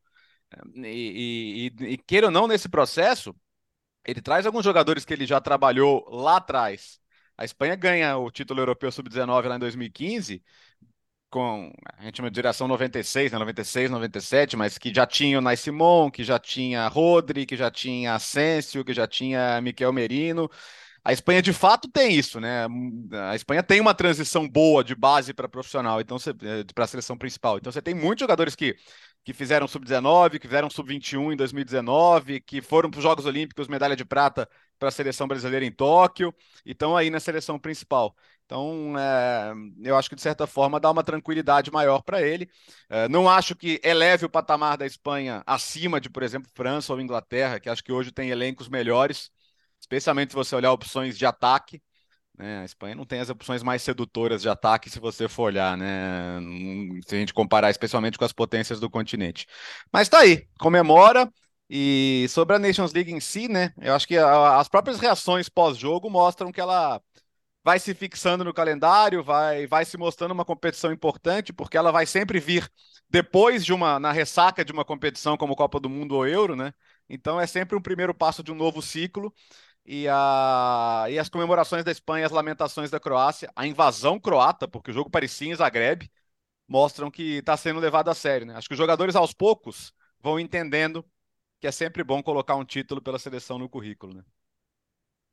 E, e, e queira ou não, nesse processo, ele traz alguns jogadores que ele já trabalhou lá atrás a Espanha ganha o título europeu sub-19 lá em 2015, com a gente chama de geração 96, né? 96, 97, mas que já tinha o Nai Simon, que já tinha Rodri, que já tinha Asensio, que já tinha Miquel Merino. A Espanha de fato tem isso, né? A Espanha tem uma transição boa de base para profissional, então eh, para a seleção principal. Então você tem muitos jogadores que que fizeram sub-19, que fizeram sub-21 em 2019, que foram para os Jogos Olímpicos medalha de prata para a seleção brasileira em Tóquio, e estão aí na seleção principal. Então, é, eu acho que de certa forma dá uma tranquilidade maior para ele. É, não acho que eleve o patamar da Espanha acima de, por exemplo, França ou Inglaterra, que acho que hoje tem elencos melhores, especialmente se você olhar opções de ataque. Né? A Espanha não tem as opções mais sedutoras de ataque, se você for olhar, né? Se a gente comparar especialmente com as potências do continente. Mas tá aí, comemora. E sobre a Nations League em si, né? Eu acho que a, as próprias reações pós-jogo mostram que ela vai se fixando no calendário, vai, vai se mostrando uma competição importante, porque ela vai sempre vir depois de uma, na ressaca de uma competição como Copa do Mundo ou Euro, né? Então é sempre um primeiro passo de um novo ciclo e, a, e as comemorações da Espanha, as lamentações da Croácia, a invasão croata, porque o jogo parecia em Zagreb, mostram que está sendo levado a sério. Né? Acho que os jogadores, aos poucos, vão entendendo que é sempre bom colocar um título pela seleção no currículo. Né?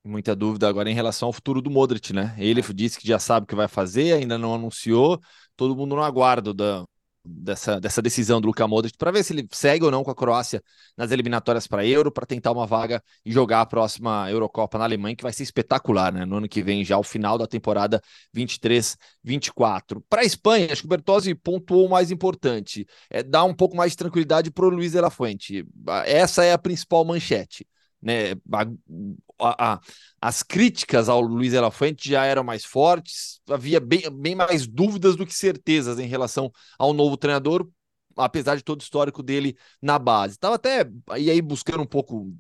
Muita dúvida agora em relação ao futuro do Modric, né? Ele é. disse que já sabe o que vai fazer, ainda não anunciou, todo mundo no aguardo da, dessa, dessa decisão do Luka Modric para ver se ele segue ou não com a Croácia nas eliminatórias para Euro, para tentar uma vaga e jogar a próxima Eurocopa na Alemanha, que vai ser espetacular, né? No ano que vem, já o final da temporada 23-24. Para a Espanha, acho que o Bertozzi pontuou o mais importante: é dar um pouco mais de tranquilidade para o Luiz de la Fuente. Essa é a principal manchete né, a, a, as críticas ao Luiz Fuente já eram mais fortes, havia bem, bem mais dúvidas do que certezas em relação ao novo treinador, apesar de todo o histórico dele na base. Estava até e aí buscando um pouco,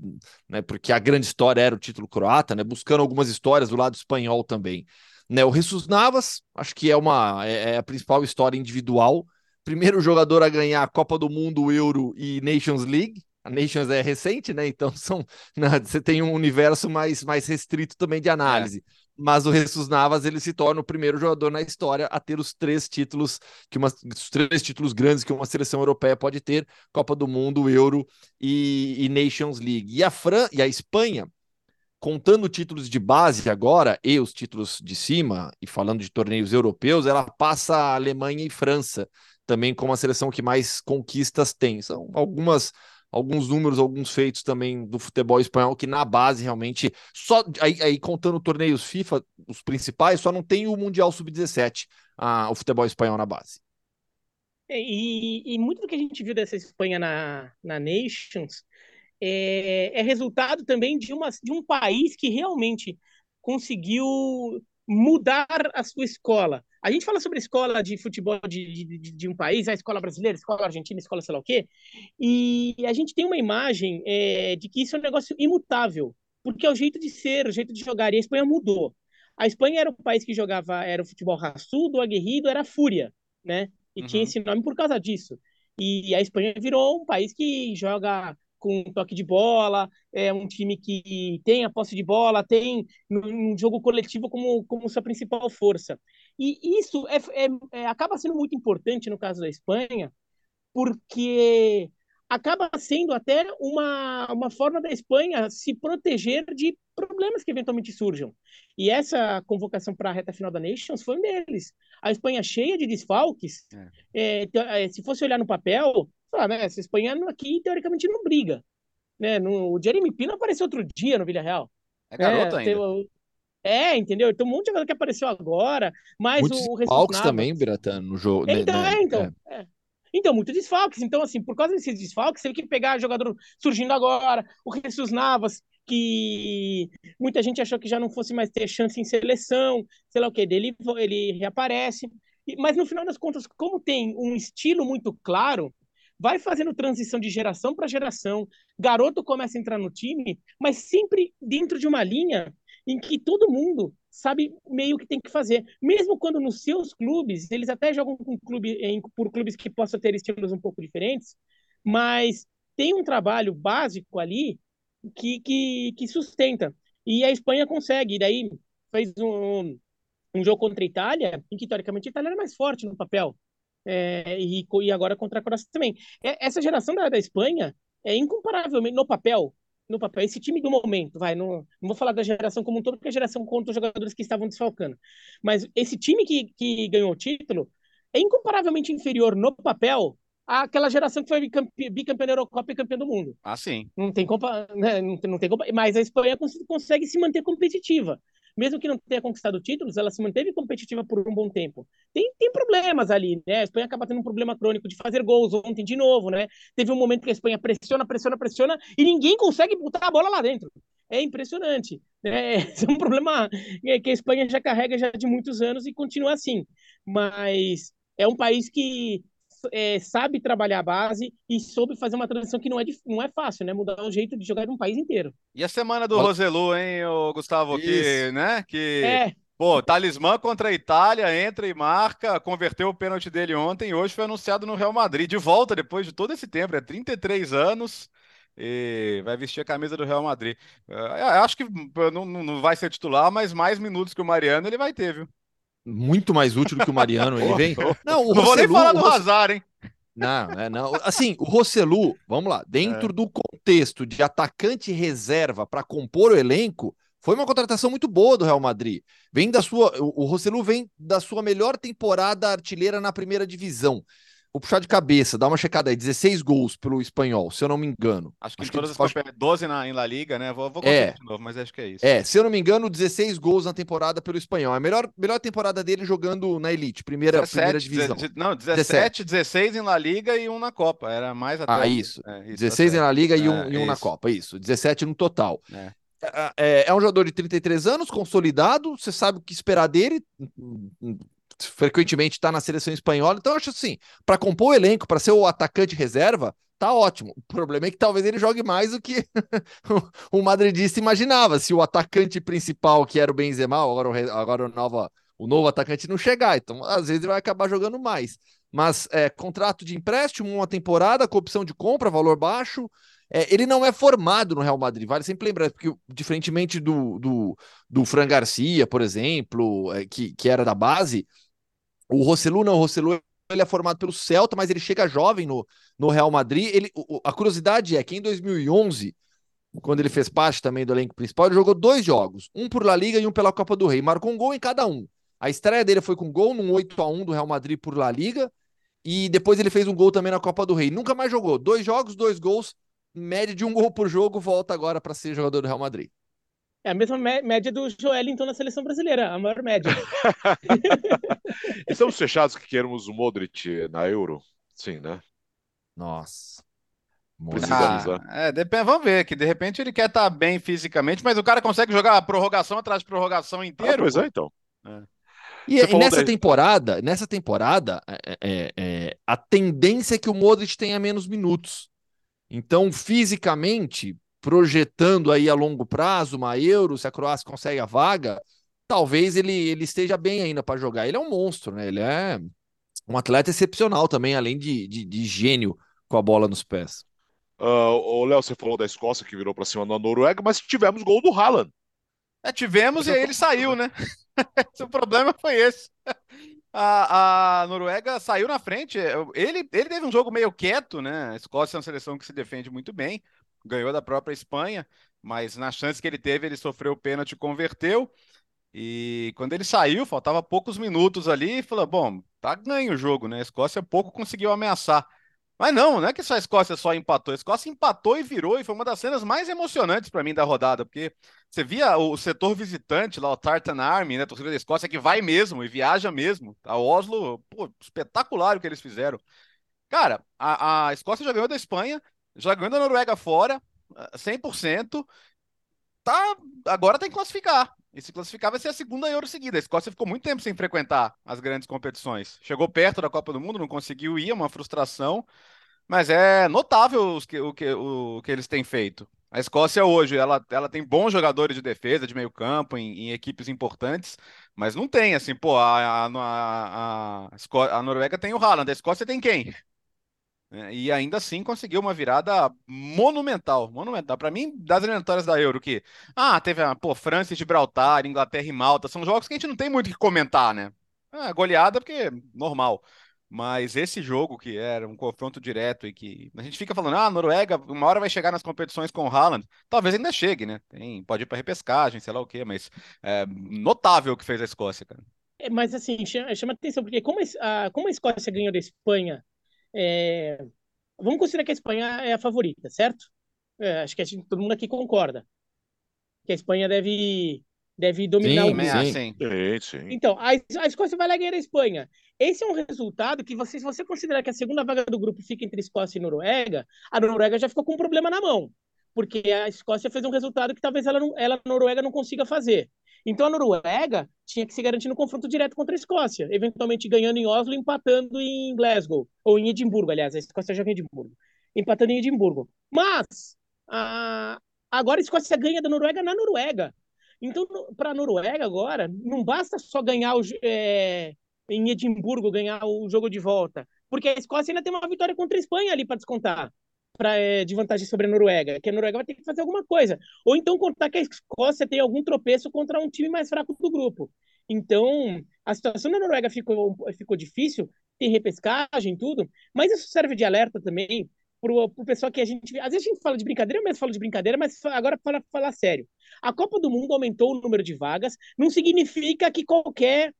né, porque a grande história era o título croata, né, buscando algumas histórias do lado espanhol também. Né, o Jesus Navas, acho que é uma é, é a principal história individual. Primeiro jogador a ganhar a Copa do Mundo, Euro e Nations League, a Nations é recente, né? Então são, né, você tem um universo mais, mais restrito também de análise. É. Mas o Jesus Navas ele se torna o primeiro jogador na história a ter os três títulos que uma, os três títulos grandes que uma seleção europeia pode ter: Copa do Mundo, Euro e, e Nations League. E a Fran e a Espanha, contando títulos de base agora e os títulos de cima e falando de torneios europeus, ela passa a Alemanha e França também como a seleção que mais conquistas tem. São algumas alguns números, alguns feitos também do futebol espanhol que na base realmente só aí, aí contando torneios FIFA, os principais, só não tem o Mundial Sub-17, ah, o futebol espanhol na base. É, e, e, muito do que a gente viu dessa Espanha na, na Nations é, é resultado também de, uma, de um país que realmente conseguiu mudar a sua escola. A gente fala sobre a escola de futebol de, de, de, um país, a escola brasileira, a escola argentina, a escola sei lá o quê, e a gente tem uma imagem é, de que isso é um negócio imutável, porque é o jeito de ser, o jeito de jogar, e a Espanha mudou. A Espanha era o país que jogava, era o futebol raçudo, aguerrido, era a fúria, né? E uhum. tinha esse nome por causa disso. E a Espanha virou um país que joga com toque de bola, é um time que tem a posse de bola, tem um jogo coletivo como, como sua principal força. E isso é, é, é, acaba sendo muito importante no caso da Espanha, porque acaba sendo até uma, uma forma da Espanha se proteger de problemas que eventualmente surjam. E essa convocação para a reta final da Nations foi um deles. A Espanha cheia de desfalques, é. É, se fosse olhar no papel, falar, né? Essa Espanha aqui, teoricamente, não briga. Né? No, o Jeremy Pino apareceu outro dia no Villarreal. É garoto é, ainda. É, entendeu? Tem um monte de jogador que apareceu agora, mas Muitos o, o desfalques também, Biratan, no jogo. né, Então, né, é, então. É. Então, muito desfalques. Então, assim, por causa desses desfalques, teve que pegar jogador surgindo agora, o Jesus Navas, que muita gente achou que já não fosse mais ter chance em seleção, sei lá o que, dele ele reaparece. Mas no final das contas, como tem um estilo muito claro, vai fazendo transição de geração para geração, garoto começa a entrar no time, mas sempre dentro de uma linha em que todo mundo sabe meio que tem que fazer. Mesmo quando nos seus clubes, eles até jogam com clube, em, por clubes que possam ter estilos um pouco diferentes, mas tem um trabalho básico ali que, que, que sustenta. E a Espanha consegue. E daí fez um, um jogo contra a Itália, em que teoricamente a Itália era mais forte no papel. É, e, e agora contra a Croácia também. É, essa geração da, da Espanha é incomparavelmente no papel. No papel, esse time do momento, vai, não, não vou falar da geração como um todo, porque a geração conta os jogadores que estavam desfalcando. Mas esse time que, que ganhou o título é incomparavelmente inferior no papel àquela geração que foi bicampe- bicampeã da Eurocopa e campeã do mundo. Ah, sim. Não tem compa, né, não tem, não tem compa, mas a Espanha cons- consegue se manter competitiva. Mesmo que não tenha conquistado títulos, ela se manteve competitiva por um bom tempo. Tem, tem problemas ali, né? A Espanha acaba tendo um problema crônico de fazer gols ontem de novo, né? Teve um momento que a Espanha pressiona, pressiona, pressiona e ninguém consegue botar a bola lá dentro. É impressionante, né? Esse é um problema que a Espanha já carrega já de muitos anos e continua assim. Mas é um país que é, sabe trabalhar a base e soube fazer uma transição que não é, não é fácil, né? Mudar o jeito de jogar de um país inteiro. E a semana do Olha- Roselu, hein, ô, Gustavo? Que, Isso. né? Que, É, pô, talismã contra a Itália, entra e marca, converteu o pênalti dele ontem e hoje foi anunciado no Real Madrid. De volta depois de todo esse tempo, é 33 anos. E vai vestir a camisa do Real Madrid. Eh, eu acho que não não vai ser titular, mas mais minutos que o Mariano ele vai ter, viu? Muito mais útil do que o Mariano. Ele vem. Não, o Não vou nem falar do Ros- Hazard, hein? Não, é, não. Assim, o Rossellu, vamos lá, dentro É. do contexto de atacante reserva para compor o elenco, foi uma contratação muito boa do Real Madrid. Vem da sua, o, Rossellu vem da sua melhor temporada artilheira na primeira divisão. Vou puxar de cabeça, dá uma checada aí, 16 gols pelo espanhol, se eu não me engano. Acho que Acho em que todas as acho- campeonatas, 12 na, em La Liga, né? Vou, vou É. de novo, mas acho que é isso. É, se eu não me engano, 16 gols na temporada pelo espanhol. É a melhor, melhor temporada dele jogando na Elite, primeira, primeira divisão. deze- não, 17, 16 em La Liga e um na Copa. Era mais até. Ah, isso. É, isso, tá 16 certo. na Liga e um, É, e um na. Copa, isso. 17 no total. É. É, é- é um jogador de 33 anos, consolidado, você sabe o que esperar dele, frequentemente está na seleção espanhola, então acho assim, para compor o elenco, para ser o atacante reserva, tá ótimo. O problema é que talvez ele jogue mais do que o madridista imaginava, se o atacante principal, que era o Benzema, agora o, agora o, nova, o novo atacante não chegar, então às vezes ele vai acabar jogando mais. Mas é, contrato de empréstimo, uma temporada, com opção de compra, valor baixo, é, ele não é formado no Real Madrid, vale sempre lembrar, porque diferentemente do, do, do Fran Garcia, por exemplo, é, que, que era da base, o Rossellu não, o ele é formado pelo Celta, mas ele chega jovem no, no Real Madrid. Ele, a curiosidade é que em 2011, quando ele fez parte também do elenco principal, ele jogou dois jogos, um por La Liga e um pela Copa do Rei, marcou um gol em cada um. A estreia dele foi com gol num 8 a 1 do Real Madrid por La Liga, e depois ele fez um gol também na Copa do Rei. Nunca mais jogou. Dois jogos, dois gols, média de um gol por jogo, volta agora para ser jogador do Real Madrid. é a mesma mé- média do Joelinton na seleção brasileira, a maior média. Estamos fechados que queremos o Modric na Euro? Sim, né? Nossa. Precisa Muito- avisar. Ah, é, depende, vamos ver, que de repente ele quer estar bem fisicamente, mas o cara consegue jogar prorrogação atrás de prorrogação Ah, inteiro. pois é, então. E, Você e falou nessa da- temporada, nessa temporada, é, é, é, a tendência é que o Modric tenha menos minutos. Então, fisicamente, projetando aí a longo prazo uma Euro, se a Croácia consegue a vaga, talvez ele, ele esteja bem ainda para jogar. Ele é um monstro, né? Ele é um atleta excepcional também, além de, de, de gênio com a bola nos pés. Ah, ô, Léo, você falou da Escócia que virou pra cima da Noruega, mas tivemos gol do Haaland. É, tivemos e aí ele saiu, né? o problema foi esse. A, a Noruega saiu na frente. Ele, ele teve um jogo meio quieto, né? A Escócia é uma seleção que se defende muito bem, ganhou da própria Espanha, mas na chance que ele teve, ele sofreu o pênalti converteu. E quando ele saiu, faltava poucos minutos ali, e falou: bom, tá ganho o jogo, né? A Escócia pouco conseguiu ameaçar. Mas não, não é que só a Escócia só empatou. A Escócia empatou e virou, e foi uma das cenas mais emocionantes para mim da rodada, porque você via o setor visitante lá, o Tartan Army, né, a torcida da Escócia, que vai mesmo e viaja mesmo. A Oslo, pô, espetacular o que eles fizeram. Cara, a, a Escócia já ganhou da Espanha, já ganhou da Noruega fora, 100%. Tá, agora tem que classificar. E se classificar vai ser a segunda Euro seguida. A Escócia ficou muito tempo sem frequentar as grandes competições. Chegou perto da Copa do Mundo, não conseguiu ir, é uma frustração. Mas é notável que, o, que, o, que eles têm feito. A Escócia hoje, ela, ela tem bons jogadores de defesa, de meio campo, em, em equipes importantes, mas não tem, assim, pô, a, a, a, a, a Noruega tem o Haaland, a Escócia tem quem? É, e ainda assim conseguiu uma virada monumental, monumental. Para mim, das eliminatórias da Euro, que ah, teve a pô, França e Gibraltar, Inglaterra e Malta, são jogos que a gente não tem muito o que comentar, né? É, goleada porque normal. Mas esse jogo que era um confronto direto e que a gente fica falando, ah, a Noruega uma hora vai chegar nas competições com o Haaland. Talvez ainda chegue, né? Tem, pode ir para repescagem, sei lá o quê, mas é notável o que fez a Escócia, cara. É, mas assim, chama, chama atenção, porque como a, como a Escócia ganhou da Espanha é... Vamos considerar que a Espanha é a favorita, certo? É, acho que gente, todo mundo aqui concorda que a Espanha deve, deve dominar sim, o. Sim, sim. sim. Então, a, a Escócia vai lá ganhar a Espanha. Esse é um resultado que, você, se você considerar que a segunda vaga do grupo fica entre Escócia e Noruega, a Noruega já ficou com um problema na mão. Porque a Escócia fez um resultado que talvez ela, ela a Noruega, não consiga fazer. Então a Noruega tinha que se garantir no confronto direto contra a Escócia, eventualmente ganhando em Oslo, empatando em Glasgow, ou em Edimburgo, aliás, a Escócia já em Edimburgo, empatando em Edimburgo. Mas a... agora a Escócia ganha da Noruega na Noruega. Então, para a Noruega agora, não basta só ganhar o, é, em Edimburgo, ganhar o jogo de volta, porque a Escócia ainda tem uma vitória contra a Espanha ali para descontar pra, é, de vantagem sobre a Noruega, que a Noruega vai ter que fazer alguma coisa. Ou então contar que a Escócia tem algum tropeço contra um time mais fraco do grupo. Então, a situação da Noruega ficou, ficou difícil, tem repescagem tudo, mas isso serve de alerta também para o pessoal que a gente. Às vezes a gente fala de brincadeira, mas fala de brincadeira, mas agora para falar sério. A Copa do Mundo aumentou o número de vagas, não significa que qualquer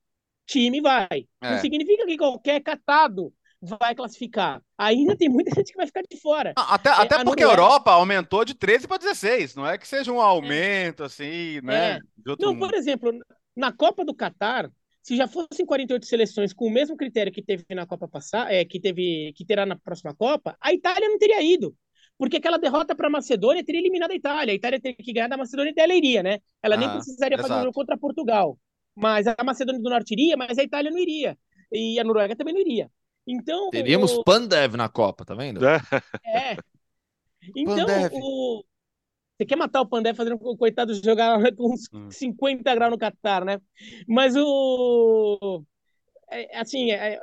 time vai. É. Não significa que qualquer catado vai classificar. Ainda tem muita gente que vai ficar de fora. até é, até a porque Noruega... a Europa aumentou de 13 para 16. Não é que seja um aumento é. assim, né? É. Não, por exemplo, na Copa do Catar, se já fossem 48 seleções com o mesmo critério que teve na Copa passada, é, que teve que terá na próxima Copa, a Itália não teria ido. Porque aquela derrota para a Macedônia teria eliminado a Itália. A Itália teria que ganhar da Macedônia e ela iria, né? Ela ah, nem precisaria exato. fazer um jogo contra Portugal. Mas a Macedônia do Norte iria, mas a Itália não iria. E a Noruega também não iria. Então. Teríamos o... Pandev na Copa, tá vendo? É. é. Então, Pandev. o. Você quer matar o Pandev fazendo o coitado jogar com uns hum. 50 graus no Catar, né? Mas o. É, assim, é...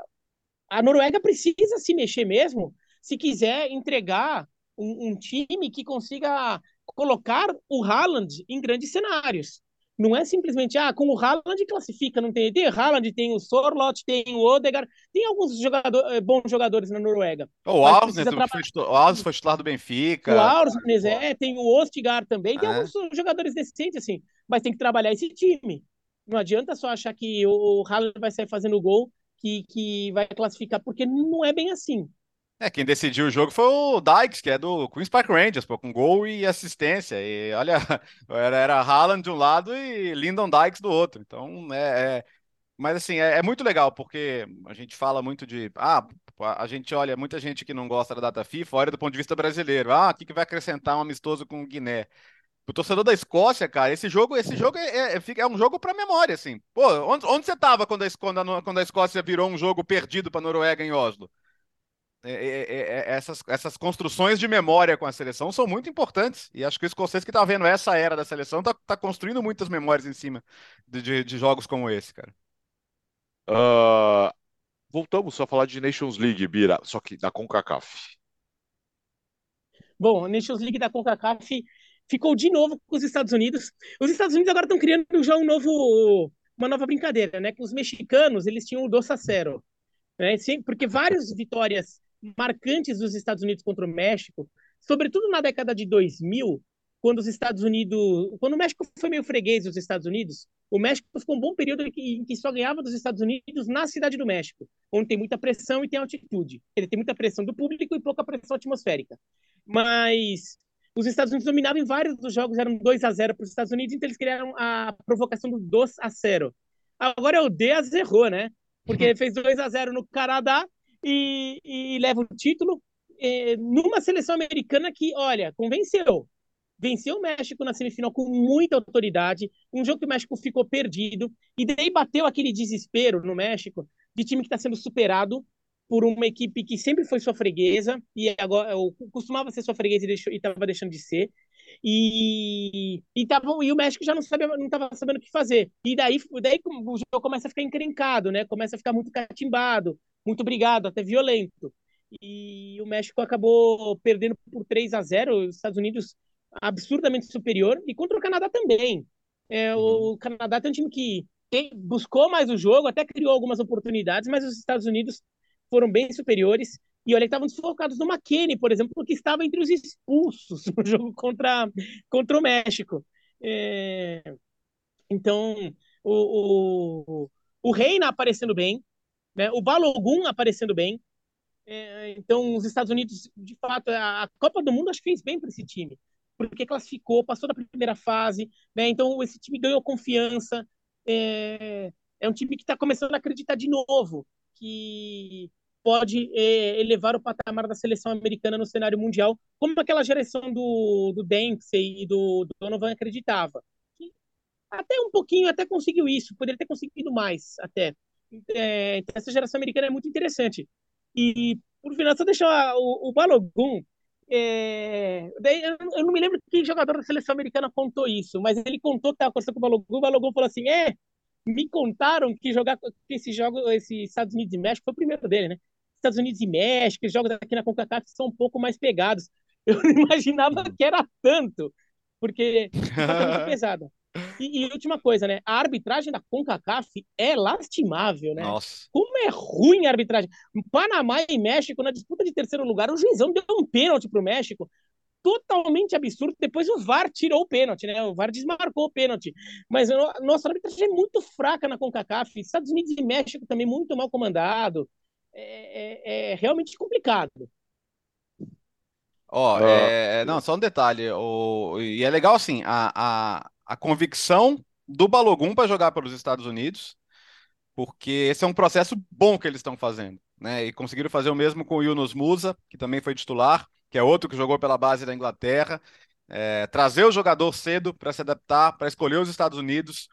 a Noruega precisa se mexer mesmo se quiser entregar um, um time que consiga colocar o Haaland em grandes cenários. Não é simplesmente, ah, com o Haaland classifica, não tem. Tem Haaland, tem o Sorlot, tem o Odegaard, tem alguns jogador, eh, bons jogadores na Noruega. O Alves, pra... o Alves foi titular do Benfica. O Alves, é, tem o Ostigar também, tem é. alguns jogadores decentes, assim, mas tem que trabalhar esse time. Não adianta só achar que o Haaland vai sair fazendo gol que, que vai classificar, porque não é bem assim. É, quem decidiu o jogo foi o Dykes, que é do Queen's Park Rangers, pô, com gol e assistência. E olha, era, era Haaland de um lado e Lyndon Dykes do outro. Então, é, é... mas assim, é, é, muito legal, porque a gente fala muito de. Ah, a gente olha, muita gente que não gosta da data FIFA, olha do ponto de vista brasileiro. Ah, o que, que vai acrescentar um amistoso com o Guiné? O torcedor da Escócia, cara, esse jogo, esse jogo é, é, é um jogo para memória, assim. Pô, onde, onde você tava quando a, quando, a, quando a Escócia virou um jogo perdido para Noruega em Oslo? É, é, é, essas, essas construções de memória com a seleção são muito importantes. E acho que o escocês que está vendo essa era da seleção está tá construindo muitas memórias em cima de, de, de jogos como esse, cara. Uh, voltamos a falar de Nations League, Bira, só que da CONCACAF. Bom, a Nations League da CONCACAF ficou de novo com os Estados Unidos. Os Estados Unidos agora estão criando já um novo, uma nova brincadeira, né? Com os mexicanos, eles tinham o Dos Acero. Né? Sim, porque várias vitórias marcantes dos Estados Unidos contra o México, sobretudo na década de 2000, quando os Estados Unidos, quando o México foi meio freguês dos Estados Unidos, o México ficou um bom período em que, em que só ganhava dos Estados Unidos na cidade do México. onde tem muita pressão e tem altitude. Ele tem muita pressão do público e pouca pressão atmosférica. Mas os Estados Unidos dominavam em vários dos jogos, eram 2 a 0 para os Estados Unidos, então eles criaram a provocação do 2 a 0. Agora é o D a zerrou, né? Porque fez 2 a 0 no Canadá e, e leva o título é, numa seleção americana que, olha, convenceu. Venceu o México na semifinal com muita autoridade, um jogo que o México ficou perdido, e daí bateu aquele desespero no México de time que está sendo superado por uma equipe que sempre foi sua freguesa, e agora costumava ser sua freguesa e estava deixando de ser. E, e, tava, e o México já não sabia, não estava sabendo o que fazer. E daí, daí o jogo começa a ficar encrencado, né? Começa a ficar muito catimbado, muito brigado, até violento e o México acabou perdendo por 3 a 0 os Estados Unidos absurdamente superior, e contra o Canadá também. É, uhum. O Canadá tem um time que tem, buscou mais o jogo, até criou algumas oportunidades, mas os Estados Unidos foram bem superiores. E olha, estavam desfocados no McKinney, por exemplo, que estava entre os expulsos no jogo contra, contra o México. É, então, o, o, o Reina aparecendo bem, né, o Balogun aparecendo bem, é, então, os Estados Unidos, de fato, a Copa do Mundo acho que fez bem para esse time, porque classificou, passou da primeira fase, né? Então, esse time ganhou confiança. É, é um time que está começando a acreditar de novo que pode é, elevar o patamar da seleção americana no cenário mundial, como aquela geração do, do Dempsey e do, do Donovan acreditava. até um pouquinho, até conseguiu isso, poderia ter conseguido mais, até. É, então, essa geração americana é muito interessante. E, por final, só deixar o, o Balogun. É, daí, eu, eu, não me lembro que jogador da seleção americana contou isso, mas ele contou que estava conversando com o Balogun. O Balogun falou assim: É, me contaram que jogar que esse jogo, esse Estados Unidos e México foi o primeiro dele, né? Estados Unidos e México, os jogos aqui na CONCACAF são um pouco mais pegados. Eu não imaginava que era tanto, porque é muito pesado. E, e, última coisa, né? A arbitragem da CONCACAF é lastimável, né? Nossa. Como é ruim a arbitragem. Panamá e México, na disputa de terceiro lugar, o juizão deu um pênalti pro México. Totalmente absurdo. Depois o VAR tirou o pênalti, né? O VAR desmarcou o pênalti. Mas a nossa arbitragem é muito fraca na CONCACAF. Estados Unidos e México também muito mal comandado. É, é, é realmente complicado. Ó, oh, é, não, só um detalhe. O, e é legal assim, a, a, a convicção do Balogun para jogar pelos Estados Unidos, porque esse é um processo bom que eles estão fazendo, né? E conseguiram fazer o mesmo com o Yunus Musa, que também foi titular, que é outro que jogou pela base da Inglaterra. É, trazer o jogador cedo para se adaptar, para escolher os Estados Unidos.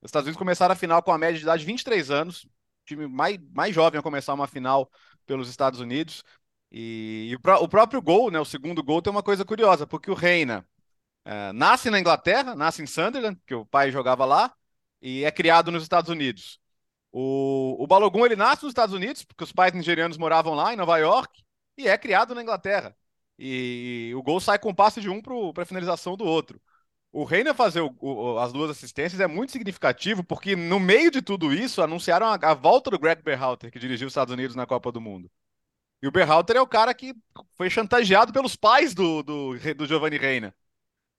Os Estados Unidos começaram a final com a média de idade de 23 anos, time mais, mais jovem a começar uma final pelos Estados Unidos. E, e o, o, próprio gol, né, o segundo gol, tem uma coisa curiosa, porque o Reina é, nasce na Inglaterra, nasce em Sunderland, que o pai jogava lá, e é criado nos Estados Unidos. O, o Balogun ele nasce nos Estados Unidos, porque os pais nigerianos moravam lá em Nova York, e é criado na Inglaterra. E o gol sai com passe de um para a finalização do outro. O Reina fazer o, o, as duas assistências é muito significativo, porque no meio de tudo isso anunciaram a, a volta do Greg Berhalter, que dirigiu os Estados Unidos na Copa do Mundo. E o Berhalter é o cara que foi chantageado pelos pais do, do, do Giovanni Reina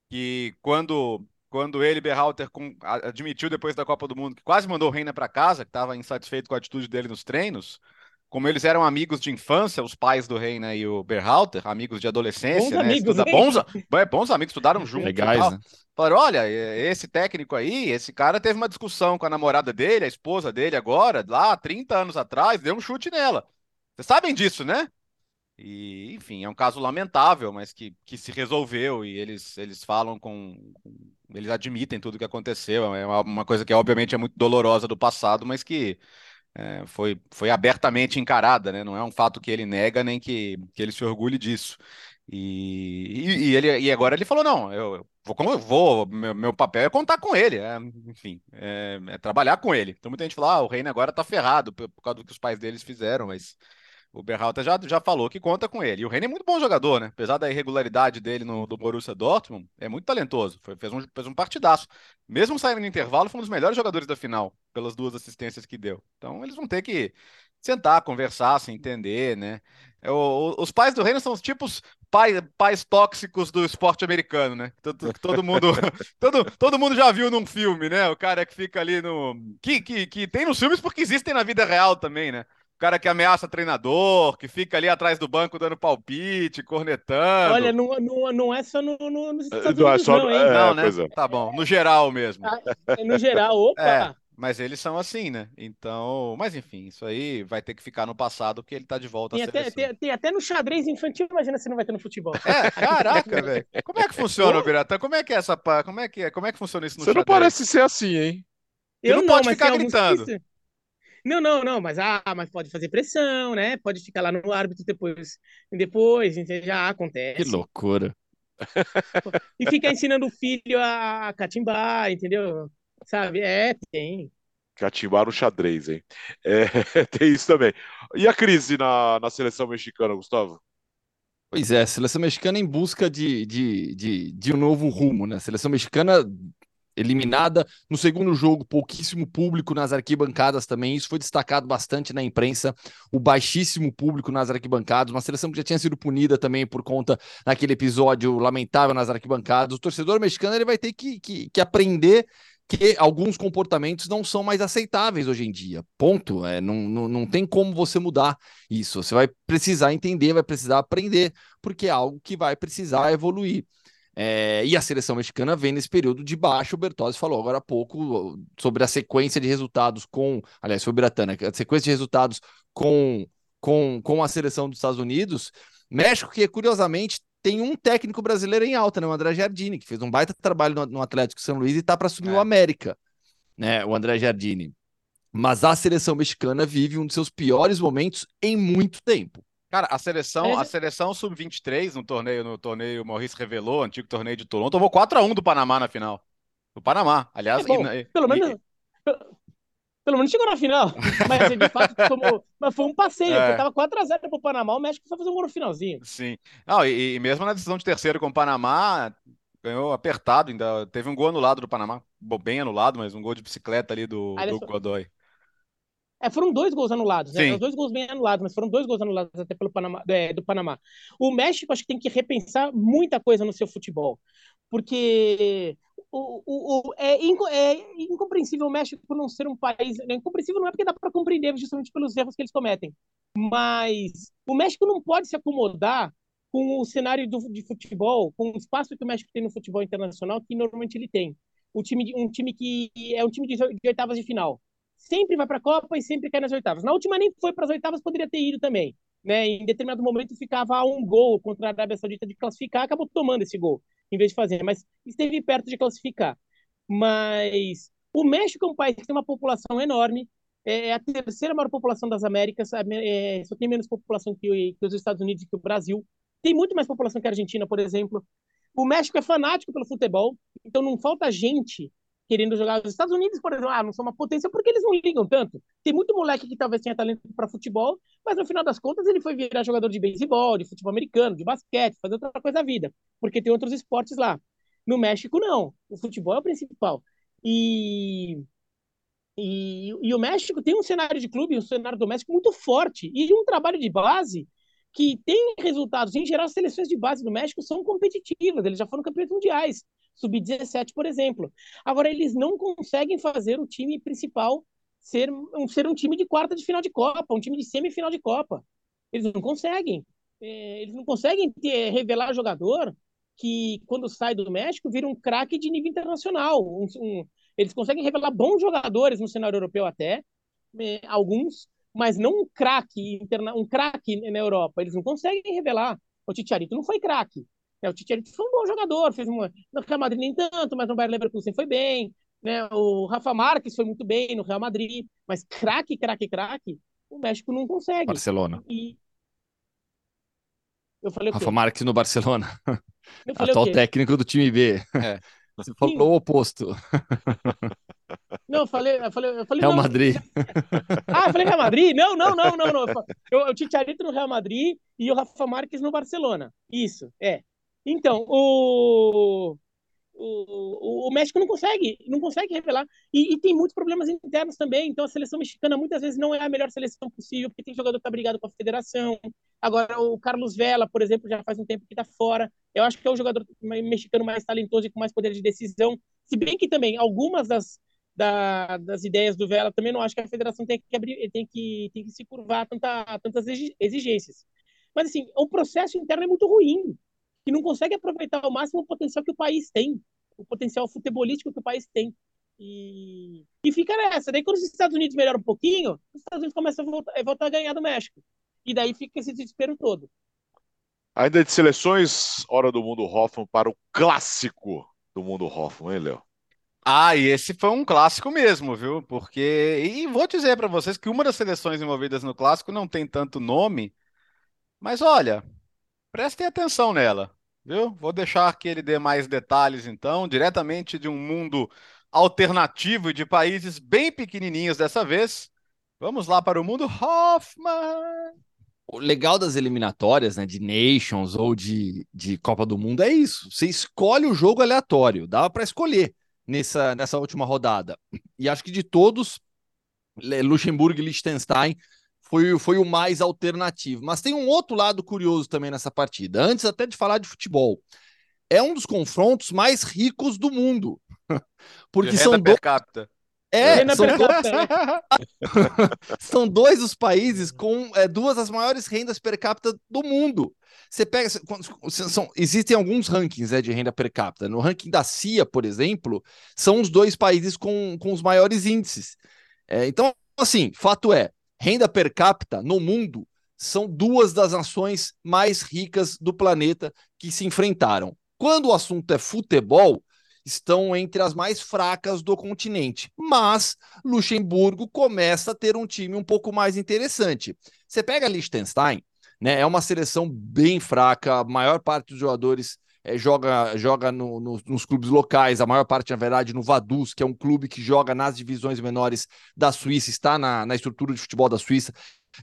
que quando quando ele, Berhalter, com, admitiu depois da Copa do Mundo que quase mandou o Reina para casa, que estava insatisfeito com a atitude dele nos treinos, como eles eram amigos de infância, os pais do Reina e o Berhalter, amigos de adolescência, bons né? Amigos, Estuda, bons, é, bons amigos, estudaram juntos. Legais, né? Falaram: olha, esse técnico aí, esse cara teve uma discussão com a namorada dele, a esposa dele agora, lá 30 anos atrás, deu um chute nela. Vocês sabem disso, né? E, enfim, é um caso lamentável, mas que, que se resolveu e eles, eles falam com. Eles admitem tudo o que aconteceu. É uma, uma, coisa que, obviamente, é muito dolorosa do passado, mas que é, foi, foi abertamente encarada, né? Não é um fato que ele nega nem que, que ele se orgulhe disso. E, e, e ele, e agora ele falou: não, eu, eu vou, eu vou meu, meu, papel é contar com ele, é, enfim, é, é, trabalhar com ele. Então muita gente fala: ah, o Reino agora tá ferrado por, por causa do que os pais deles fizeram, mas o Berhalter já, já falou que conta com ele. E o Reina é muito bom jogador, né? Apesar da irregularidade dele no do Borussia Dortmund, é muito talentoso. Foi, fez, um, fez um partidaço. Mesmo saindo no intervalo, foi um dos melhores jogadores da final, pelas duas assistências que deu. Então eles vão ter que sentar, conversar, se entender, né? É, o, os pais do Reino são os tipos pai, pais tóxicos do esporte americano, né? Todo, todo mundo todo, todo mundo já viu num filme, né? O cara que fica ali no. Que, que, que tem nos filmes porque existem na vida real também, né? Cara que ameaça treinador, que fica ali atrás do banco dando palpite, cornetando. Olha, não, não, não é só no, no, nos Estados Não é Unidos, só- não, hein? é, não, né? é. Tá bom, no geral mesmo. Ah, é no geral, opa! É, mas eles são assim, né? Então, mas enfim, isso aí vai ter que ficar no passado porque ele tá de volta à Tem até, tem, tem até no xadrez infantil, imagina se não vai ter no futebol. É, caraca, velho. Como é que funciona, Biratã? Como é que é essa, pa- como é que é? Como é que funciona isso no Você não xadrez? parece ser assim, hein? Ele não pode mas ficar gritando. que- Não, não, não, mas ah, mas pode fazer pressão, né? Pode ficar lá no árbitro depois, depois, já acontece. Que loucura. E ficar ensinando o filho a catimbar, entendeu? Sabe? É, tem. Catimbar no xadrez, hein? É, tem isso também. E a crise na, na seleção mexicana, Gustavo? Pois é, a seleção mexicana em busca de, de, de, de um novo rumo, né? A seleção mexicana eliminada no segundo jogo, pouquíssimo público nas arquibancadas também. Isso foi destacado bastante na imprensa, o baixíssimo público nas arquibancadas, uma seleção que já tinha sido punida também por conta daquele episódio lamentável nas arquibancadas. O torcedor mexicano ele vai ter que, que, que aprender que alguns comportamentos não são mais aceitáveis hoje em dia. Ponto. É, não, não, não tem como você mudar isso. Você vai precisar entender, vai precisar aprender, porque é algo que vai precisar evoluir. É, e a seleção mexicana vem nesse período de baixo. O Bertozzi falou agora há pouco sobre a sequência de resultados com. Aliás, foi o Biratana, a sequência de resultados com, com, com a seleção dos Estados Unidos. México, que curiosamente tem um técnico brasileiro em alta, né? O André Jardine, que fez um baita trabalho no, no Atlético São Luís e está para assumir É. o América, né? O André Jardine. Mas a seleção mexicana vive um dos seus piores momentos em muito tempo. Cara, a seleção, a seleção sub-23 no torneio, no torneio Maurice revelou, antigo torneio de Toulon, tomou 4 a 1 do Panamá na final. Do Panamá, aliás, É bom, e- pelo e- menos, pelo, pelo menos chegou na final. Mas de fato, tomou, mas foi um passeio, É. porque tava 4x0 pro Panamá, o México só fazer um gol no finalzinho. Sim. Não, e, e mesmo na decisão de terceiro com o Panamá, ganhou apertado, ainda teve um gol anulado do Panamá, bem anulado, mas um gol de bicicleta ali do, Aí do Godoy. É, foram dois gols anulados, né? Os dois gols bem anulados, mas foram dois gols anulados até pelo Panamá, é, do Panamá. O México acho que tem que repensar muita coisa no seu futebol, porque o, o, o- é, inco- é incompreensível o México não ser um país. É incompreensível não é porque dá para compreender justamente pelos erros que eles cometem, mas o México não pode se acomodar com o cenário do, de futebol, com o espaço que o México tem no futebol internacional, que normalmente ele tem. O time, um time que é um time de, de oitavas de final sempre vai para a Copa e sempre cai nas oitavas. Na última nem foi para as oitavas, poderia ter ido também. Né? Em determinado momento ficava a um gol contra a Arábia Saudita de classificar, acabou tomando esse gol, em vez de fazer, mas esteve perto de classificar. Mas o México é um país que tem uma população enorme, é a terceira maior população das Américas, é, só tem menos população que, que os Estados Unidos e que o Brasil. Tem muito mais população que a Argentina, por exemplo. O México é fanático pelo futebol, então não falta gente querendo jogar. Os Estados Unidos, por exemplo, ah, não são uma potência porque eles não ligam tanto. Tem muito moleque que talvez tenha talento para futebol, mas no final das contas ele foi virar jogador de beisebol, de futebol americano, de basquete, fazer outra coisa da vida, porque tem outros esportes lá. No México, não. O futebol é o principal. E, e, e o México tem um cenário de clube, um cenário doméstico muito forte e um trabalho de base que tem resultados. Em geral, as seleções de base do México são competitivas, eles já foram campeões mundiais. Sub-17, por exemplo. Agora, eles não conseguem fazer o time principal ser um, ser um time de quarta de final de Copa, um time de semifinal de Copa. Eles não conseguem. É, eles não conseguem ter, revelar jogador que, quando sai do México, vira um craque de nível internacional. Um, um, eles conseguem revelar bons jogadores no cenário europeu até, é, alguns, mas não um craque um craque na Europa. Eles não conseguem revelar. O Titiarito não foi craque. É, o Titiarito foi um bom jogador, fez uma no Real Madrid nem tanto, mas no Bayern Leverkusen foi bem. Né? O Rafa Marques foi muito bem no Real Madrid, mas craque, craque, craque, o México não consegue. Barcelona. E... Eu falei o Rafa quê? Marques no Barcelona. Eu falei o Atual quê? técnico do time B. É. Você falou o oposto. Não, eu falei, eu falei, eu falei Real não. Madrid. Ah, eu falei Real Madrid? Não, não, não, não, não. Eu, eu Titiarito no Real Madrid e o Rafa Marques no Barcelona. Isso, é. Então, o, o, o México não consegue, não consegue revelar. E, e, tem muitos problemas internos também. Então, a seleção mexicana muitas vezes não é a melhor seleção possível, porque tem jogador que está brigado com a federação. Agora, o Carlos Vela, por exemplo, já faz um tempo que está fora. Eu acho que é o jogador mexicano mais talentoso e com mais poder de decisão. Se bem que também algumas das da, das ideias do Vela, também não acho que a federação tem que abrir, tem que, tem que se curvar a, tanta, tantas exigências. Mas assim, o processo interno é muito ruim, que não consegue aproveitar ao máximo o potencial que o país tem, o potencial futebolístico que o país tem. E, e fica nessa. Daí, quando os Estados Unidos melhoram um pouquinho, os Estados Unidos começam a voltar, a voltar a ganhar do México. E daí fica esse desespero todo. Ainda de seleções, hora do mundo Hoffman para o clássico do mundo Hoffman, hein, Léo? Ah, e esse foi um clássico mesmo, viu? Porque. E vou dizer para vocês que uma das seleções envolvidas no clássico não tem tanto nome, mas olha, prestem atenção nela, viu? Vou deixar que ele dê mais detalhes, então, diretamente de um mundo alternativo e de países bem pequenininhos dessa vez. Vamos lá para o mundo Hoffman. O legal das eliminatórias, né, de Nations ou de, de Copa do Mundo é isso. Você escolhe o jogo aleatório, dava para escolher nessa, nessa última rodada. E acho que de todos, Luxemburgo e Liechtenstein foi, foi o mais alternativo. Mas tem um outro lado curioso também nessa partida. Antes até de falar de futebol, é um dos confrontos mais ricos do mundo. Porque são dois. Capita. É, são dois... são dois os países com é, duas das maiores rendas per capita do mundo. Você pega. São, existem alguns rankings né, de renda per capita. No ranking da CIA, por exemplo, são os dois países com, com os maiores índices. É, então, assim, fato é: renda per capita no mundo são duas das nações mais ricas do planeta que se enfrentaram. Quando o assunto é futebol, estão entre as mais fracas do continente. Mas Luxemburgo começa a ter um time um pouco mais interessante. Você pega Liechtenstein, né? É uma seleção bem fraca, a maior parte dos jogadores é, joga, joga no, no, nos clubes locais, a maior parte, na verdade, no Vaduz, que é um clube que joga nas divisões menores da Suíça, está na, na estrutura de futebol da Suíça.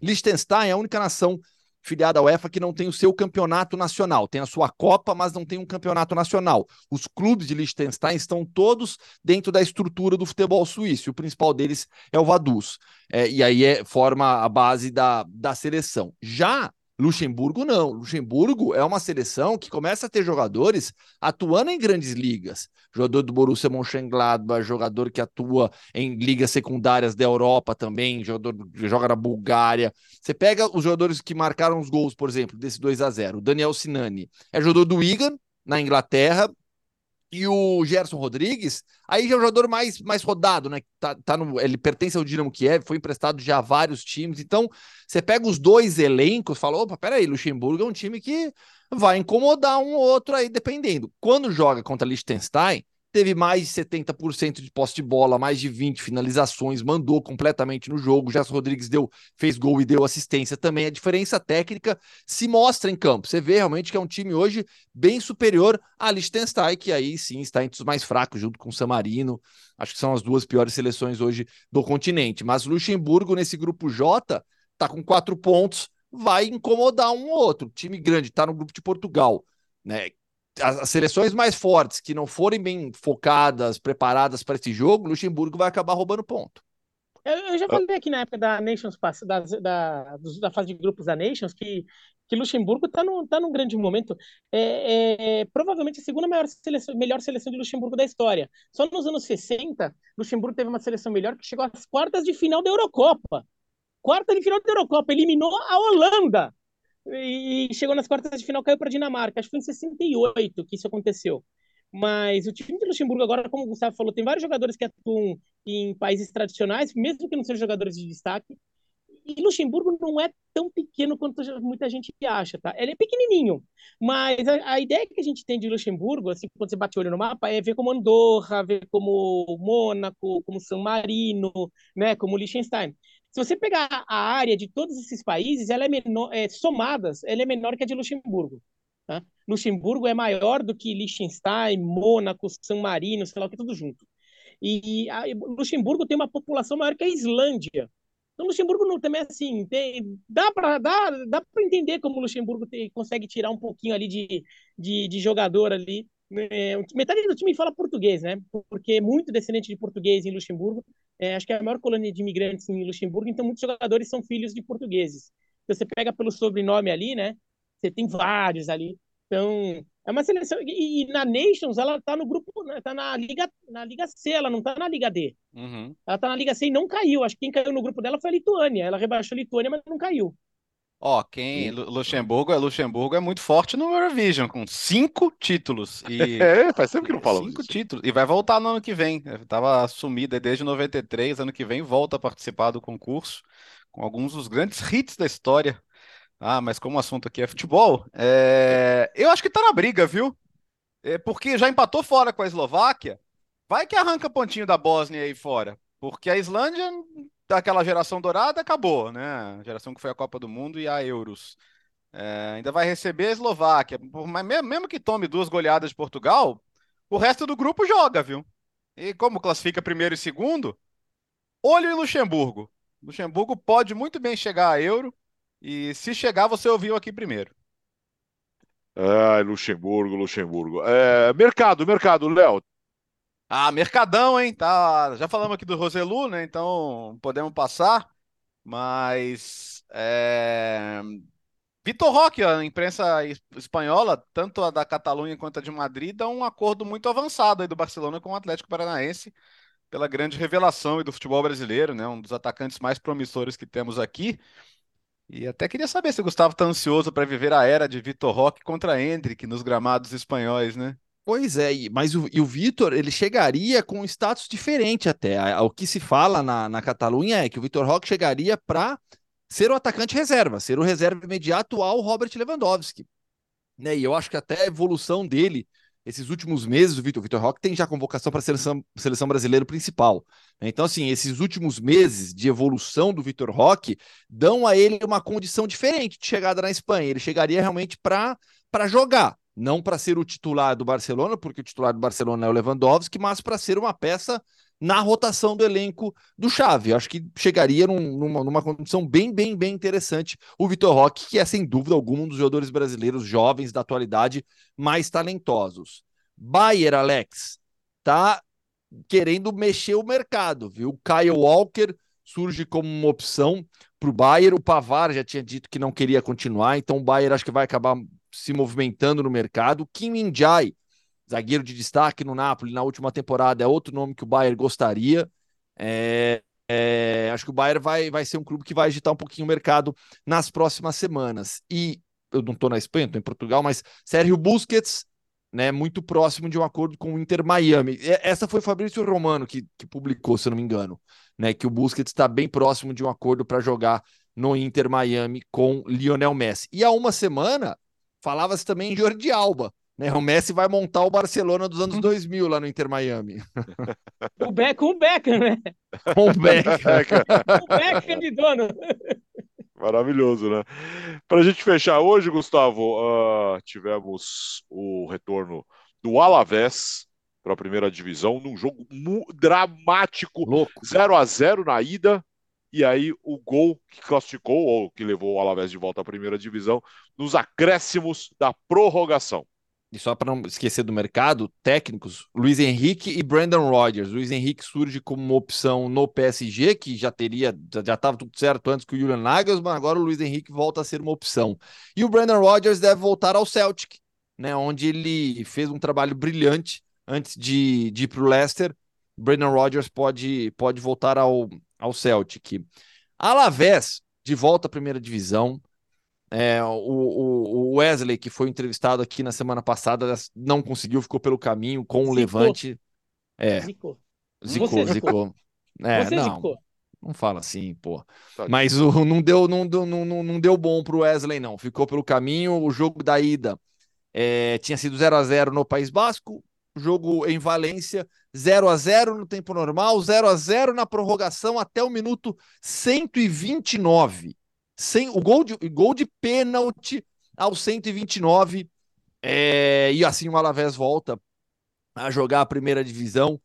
Liechtenstein é a única nação filiada à UEFA que não tem o seu campeonato nacional. Tem a sua Copa, mas não tem um campeonato nacional. Os clubes de Liechtenstein estão todos dentro da estrutura do futebol suíço. O principal deles é o Vaduz. É, e aí é, forma a base da, da seleção. Já Luxemburgo não. Luxemburgo é uma seleção que começa a ter jogadores atuando em grandes ligas. Jogador do Borussia Mönchengladbach, jogador que atua em ligas secundárias da Europa também, jogador que joga na Bulgária. Você pega os jogadores que marcaram os gols, por exemplo, desse 2 a 0 O Daniel Sinani é jogador do Wigan, na Inglaterra, e o Gerson Rodrigues, aí já é o jogador mais, mais rodado, né? Tá, tá no, ele pertence ao Dinamo Kiev, foi emprestado já a vários times. Então, você pega os dois elencos, fala: opa, peraí, Luxemburgo é um time que vai incomodar um ou outro aí, dependendo. Quando joga contra Liechtenstein, teve mais de 70% de posse de bola, mais de 20 finalizações, mandou completamente no jogo. Gerson Rodrigues deu, fez gol e deu assistência também. A diferença técnica se mostra em campo. Você vê realmente que é um time hoje bem superior a Liechtenstein, que aí sim está entre os mais fracos, junto com o San Marino. Acho que são as duas piores seleções hoje do continente. Mas Luxemburgo, nesse grupo J, está com quatro pontos, vai incomodar um ou outro. time grande está no grupo de Portugal, né? As, seleções mais fortes que não forem bem focadas, preparadas para esse jogo, Luxemburgo vai acabar roubando ponto. Eu, eu já falei aqui na época da Nations da, da, da fase de grupos da Nations que, que Luxemburgo está no, tá num grande momento. É, é, provavelmente a segunda maior seleção, melhor seleção de Luxemburgo da história. Só nos anos 60, Luxemburgo teve uma seleção melhor que chegou às quartas de final da Eurocopa. Quarta de final da Eurocopa, eliminou a Holanda e chegou nas quartas de final, caiu para a Dinamarca. Acho que foi em 68 que isso aconteceu. Mas o time de Luxemburgo agora, como o Gustavo falou, tem vários jogadores que atuam em países tradicionais, mesmo que não sejam jogadores de destaque. E Luxemburgo não é tão pequeno quanto muita gente acha, tá? Ele é pequenininho, mas a, a, ideia que a gente tem de Luxemburgo, assim, quando você bate o olho no mapa, é ver como Andorra, ver como Mônaco, como San Marino, né, como Liechtenstein. Se você pegar a área de todos esses países, ela é menor, é, somadas, ela é menor que a de Luxemburgo. Tá? Luxemburgo é maior do que Liechtenstein, Mônaco, San Marino, sei lá o que, tudo junto. E a, Luxemburgo tem uma população maior que a Islândia. Então, Luxemburgo não, também, assim, tem, dá para dá, dá entender como o Luxemburgo tem, consegue tirar um pouquinho ali de, de, de jogador ali. É, metade do time fala português, né? Porque é muito descendente de português em Luxemburgo. É, acho que é a maior colônia de imigrantes em Luxemburgo, então muitos jogadores são filhos de portugueses. Então, você pega pelo sobrenome ali, né? Você tem vários ali. Então, É uma seleção. E, na Nations, ela tá no grupo, né, tá na Liga, na Liga C, ela não tá na Liga D. Uhum. Ela tá na Liga C e não caiu. Acho que quem caiu no grupo dela foi a Lituânia. Ela rebaixou a Lituânia, mas não caiu. Ó, quem. Luxemburgo é Luxemburgo é muito forte no Eurovision, com cinco títulos. E... É, faz tempo que não fala Cinco isso. títulos. E vai voltar no ano que vem. Tava sumida desde 93, ano que vem volta a participar do concurso, com alguns dos grandes hits da história ah, mas como o assunto aqui é futebol, é... eu acho que tá na briga, viu? É porque já empatou fora com a Eslováquia. Vai que arranca pontinho da Bósnia aí fora. Porque a Islândia, daquela geração dourada, acabou, né? A geração que foi a Copa do Mundo e a Euros. É... ainda vai receber a Eslováquia. Mas mesmo que tome duas goleadas de Portugal, o resto do grupo joga, viu? E como classifica primeiro e segundo, olho em Luxemburgo. Luxemburgo pode muito bem chegar a Euro e se chegar, você ouviu aqui primeiro. Ai, Luxemburgo, Luxemburgo. É, mercado, mercado, Léo. Ah, mercadão, hein? Tá, já falamos aqui do Roselu, né? Então podemos passar. Mas é... Vitor Roque, a imprensa espanhola, tanto a da Catalunha quanto a de Madrid, dá um acordo muito avançado aí do Barcelona com o Atlético Paranaense pela grande revelação do futebol brasileiro, né? Um dos atacantes mais promissores que temos aqui. E até queria saber se o Gustavo está ansioso para viver a era de Vitor Roque contra Hendrick nos gramados espanhóis, né? Pois é, mas o, o Vitor ele chegaria com um status diferente até. O que se fala na, na Catalunha é que o Vitor Roque chegaria para ser o atacante reserva, ser o reserva imediato ao Robert Lewandowski. Né? E eu acho que até a evolução dele esses últimos meses, o Vitor, Vitor Roque tem já convocação para a seleção, seleção brasileira principal. Né? Então, assim, esses últimos meses de evolução do Vitor Roque dão a ele uma condição diferente de chegada na Espanha. Ele chegaria realmente para jogar, não para ser o titular do Barcelona, porque o titular do Barcelona é o Lewandowski, mas para ser uma peça na rotação do elenco do Xavi. Acho que chegaria num, numa, numa condição bem, bem, bem interessante o Vitor Roque, que é sem dúvida alguma um dos jogadores brasileiros jovens da atualidade mais talentosos. Bayer, Alex, tá querendo mexer o mercado, viu? Kyle Walker surge como uma opção para o Bayer. O Pavar já tinha dito que não queria continuar, então o Bayer acho que vai acabar se movimentando no mercado. Kim Min-jae zagueiro de destaque no Napoli na última temporada, é outro nome que o Bayern gostaria. É, é, acho que o Bayern vai, vai ser um clube que vai agitar um pouquinho o mercado nas próximas semanas. E eu não estou na Espanha, estou em Portugal, mas Sérgio Busquets, né, muito próximo de um acordo com o Inter Miami. Essa foi Fabrício Romano que, que publicou, se eu não me engano, né, que o Busquets está bem próximo de um acordo para jogar no Inter Miami com Lionel Messi. E há uma semana falava-se também em Jordi Alba, né? O Messi vai montar o Barcelona dos anos 2000 lá no Inter Miami. O Beck, com o Beckham, né? Com o Beckham. o Beckham de dono. Maravilhoso, né? Para a gente fechar hoje, Gustavo, uh, tivemos o retorno do Alavés para a primeira divisão num jogo dramático, Louco. 0 a 0 na ida. E aí o gol que classificou ou que levou o Alavés de volta à primeira divisão nos acréscimos da prorrogação e só para não esquecer do mercado, técnicos, Luiz Henrique e Brandon Rodgers. Luiz Henrique surge como uma opção no PSG, que já teria, já estava tudo certo antes que o Julian Nagelsmann, agora o Luiz Henrique volta a ser uma opção. E o Brandon Rodgers deve voltar ao Celtic, né, onde ele fez um trabalho brilhante antes de, de ir para o Leicester. Brandon Rodgers pode, pode voltar ao, ao Celtic. Alavés, de volta à primeira divisão, é, o, o, Wesley, que foi entrevistado aqui na semana passada, não conseguiu, ficou pelo caminho com o Levante. É. Zicou. Zicou, zicou. É, Você não, zicou. Não fala assim, pô. Mas o, não, deu, não, deu, não, não deu bom pro Wesley, não. Ficou pelo caminho. O jogo da ida é, tinha sido 0 a 0 no País Basco. Jogo em Valência, 0 a 0 no tempo normal, 0 a 0 na prorrogação até o minuto 129 sem o gol de, gol de pênalti aos 129. É, e assim o Alavés volta a jogar a primeira divisão.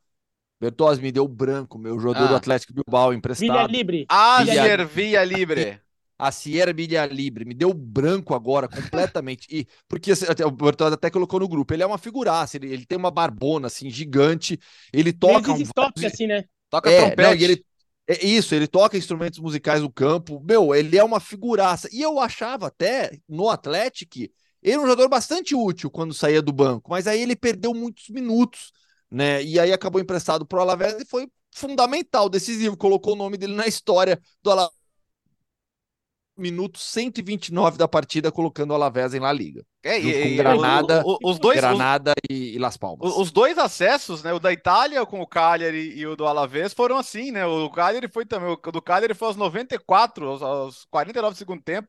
Bertozzi me deu branco, meu jogador ah. do Atlético Bilbao emprestado. Via Libre. Ager Via Libre. A Sierra Via Libre. Me deu branco agora, completamente. e Porque assim, o Bertozzi até colocou no grupo. Ele é uma figuraça, ele, ele tem uma barbona, assim, gigante. Ele toca... Ele um... toca, assim, né? Toca é, trompete. Não, e ele é isso, ele toca instrumentos musicais no campo. Meu, ele é uma figuraça. E eu achava até no Atlético Ele é um jogador bastante útil quando saía do banco, mas aí ele perdeu muitos minutos, né? E aí acabou emprestado para o Alavés e foi fundamental, decisivo, colocou o nome dele na história do Alavés. Minuto 129 da partida, colocando o Alavés em La Liga. É, e- com Granada, o- o- os dois, os- Granada e, e Las Palmas. O- Os dois acessos, né? O da Itália com o Cagliari e o do Alavés foram assim, né? O Cagliari foi também. O do Cagliari foi aos 94, aos, aos 49 do segundo tempo,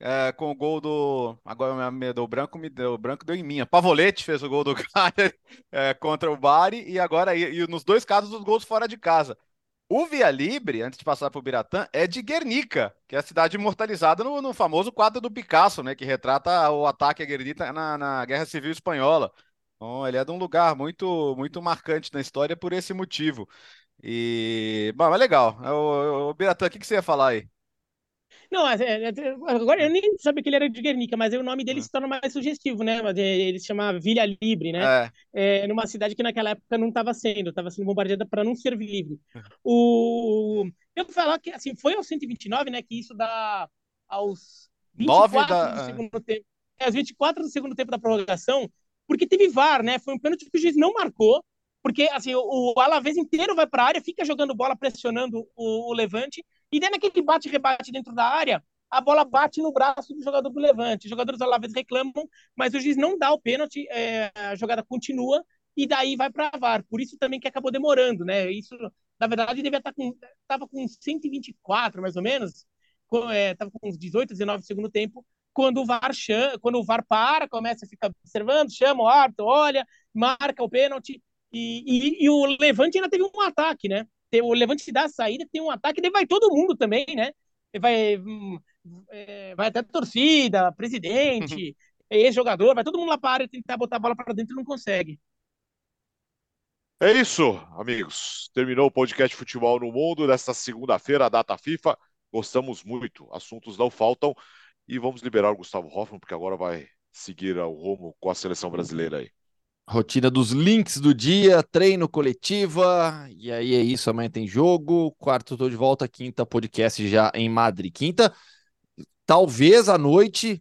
é, com o gol do. Agora me deu branco, me deu o branco, deu em mim. Pavolete fez o gol do Cagliari é, contra o Bari e agora e, e nos dois casos os gols fora de casa. O Via Libre, antes de passar para o Biratã, é de Guernica, que é a cidade imortalizada no, no famoso quadro do Picasso, né? Que retrata o ataque a Guernica na, na Guerra Civil Espanhola. Então, ele é de um lugar muito, muito marcante na história por esse motivo. E, bom, é legal. O, o Biratã, o que, que você ia falar aí? Não, é, é, agora eu nem sabia que ele era de Guernica, mas o nome dele se torna mais sugestivo, né? É, Ele se chama Vila Libre, né? É, É, numa cidade que naquela época não estava sendo, estava sendo bombardeada para não ser livre. O... Eu vou falar que assim, foi aos 129, né? Que isso dá aos Nove 24 da- do segundo tempo. É, aos 24 do segundo tempo da prorrogação, porque teve VAR, né? Foi um pênalti que o juiz não marcou, porque assim, o, o Alavés inteiro vai para a área, fica jogando bola, pressionando o, o Levante, e daí naquele bate-rebate dentro da área, a bola bate no braço do jogador do Levante. Os jogadores do Alavés reclamam, mas o juiz não dá o pênalti, é, a jogada continua, e daí vai para VAR. Por isso também que acabou demorando, né? Isso, na verdade, devia estar com, tava com 124, mais ou menos, com, é, com uns 18, 19 no segundo tempo, quando o VAR chama, quando o VAR para, começa a ficar observando, chama o árbitro, olha, marca o pênalti, e, e, e o Levante ainda teve um ataque, né? Tem- O Levante dá a saída, tem um ataque, daí vai todo mundo também, né? Vai, hum, é, vai até a torcida, presidente, ex-jogador, vai todo mundo lá para a área tentar botar a bola para dentro e não consegue. É isso, amigos. Terminou o podcast Futebol no Mundo desta segunda-feira, a data FIFA. Gostamos muito, assuntos não faltam. E vamos liberar o Gustavo Hoffman, porque agora vai seguir o rumo com a seleção brasileira aí. Rotina dos links do dia, treino coletiva, e aí é isso, amanhã tem jogo, quarto tô de volta, quinta podcast já em Madrid. Quinta, talvez à noite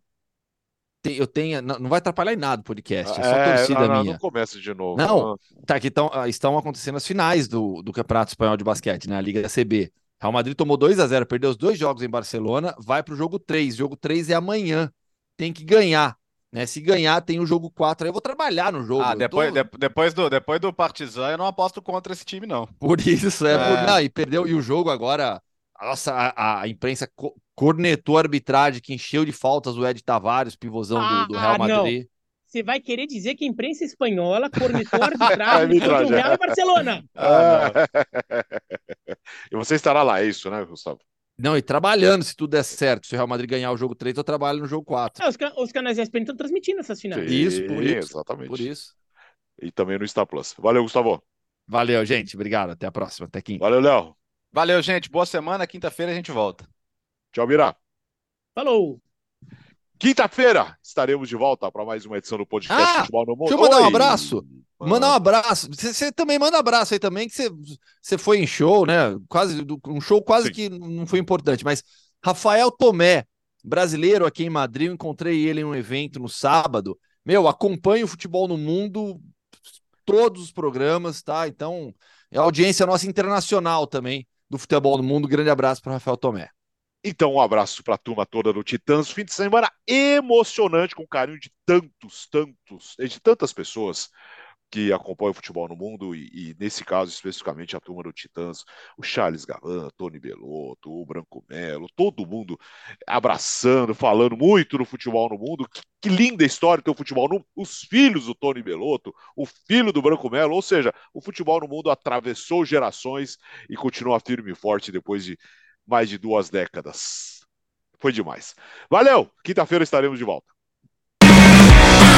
te- eu tenha, não, vai atrapalhar em nada o podcast, é só torcida não, não, minha. não começa de novo. Não. Tá, que tão, ah, estão acontecendo as finais do, do Campeonato Espanhol de Basquete, né? A Liga CB. Real Madrid tomou 2 a 0 perdeu os dois jogos em Barcelona, vai pro jogo 3. Jogo 3 é amanhã. Tem que ganhar. Né? Se ganhar, tem o jogo 4. Aí eu vou trabalhar no jogo. Ah, depois, tô- de- depois, do, depois do Partizan, eu não aposto contra esse time, não. Por isso, é. É. Por... Não, e perdeu. E o jogo agora. Nossa, a, a imprensa co- cornetou a arbitragem, que encheu de faltas o Ed Tavares, pivôzão do, do Real Ah, não. Madrid. Você vai querer dizer que a imprensa espanhola cornetou a arbitragem do Arbitragem. Real e Barcelona? Ah, e você estará lá, é isso, né, Gustavo? Não, e trabalhando se tudo der certo. Se o Real Madrid ganhar o jogo 3, eu trabalho no jogo 4. Ah, os, ca- os canais ESPN estão transmitindo essas finais. Isso, por isso, Exatamente. Por isso. E também no Star Plus. Valeu, Gustavo. Valeu, gente. Obrigado. Até a próxima. Até quinta. Valeu, Léo. Valeu, gente. Boa semana. Quinta-feira a gente volta. Tchau, Mirá. Falou! Quinta-feira estaremos de volta para mais uma edição do podcast Ah, Futebol no Mundo. deixa eu mandar um Oi. abraço. Mandar um abraço. Você também manda abraço aí também, que você, foi em show, né? Quase um show quase Sim. que não foi importante, mas Rafael Tomé, brasileiro aqui em Madrid, eu encontrei ele em um evento no sábado. Meu, acompanho o futebol no mundo, todos os programas, tá? Então, é audiência nossa internacional também do futebol no mundo. Grande abraço para Rafael Tomé. Então, um abraço para a turma toda do Titãs. Fim de semana emocionante, com carinho de tantos, tantos, de tantas pessoas que acompanham o futebol no mundo e, e, nesse caso, especificamente, a turma do Titãs, o Charles Galan, Tony Belotto, o Branco Melo, todo mundo abraçando, falando muito do futebol no mundo. Que, que linda história ter o futebol no Os filhos do Tony Belotto, o filho do Branco Melo, ou seja, o futebol no mundo atravessou gerações e continua firme e forte depois de mais de duas décadas. Foi demais. Valeu! Quinta-feira estaremos de volta.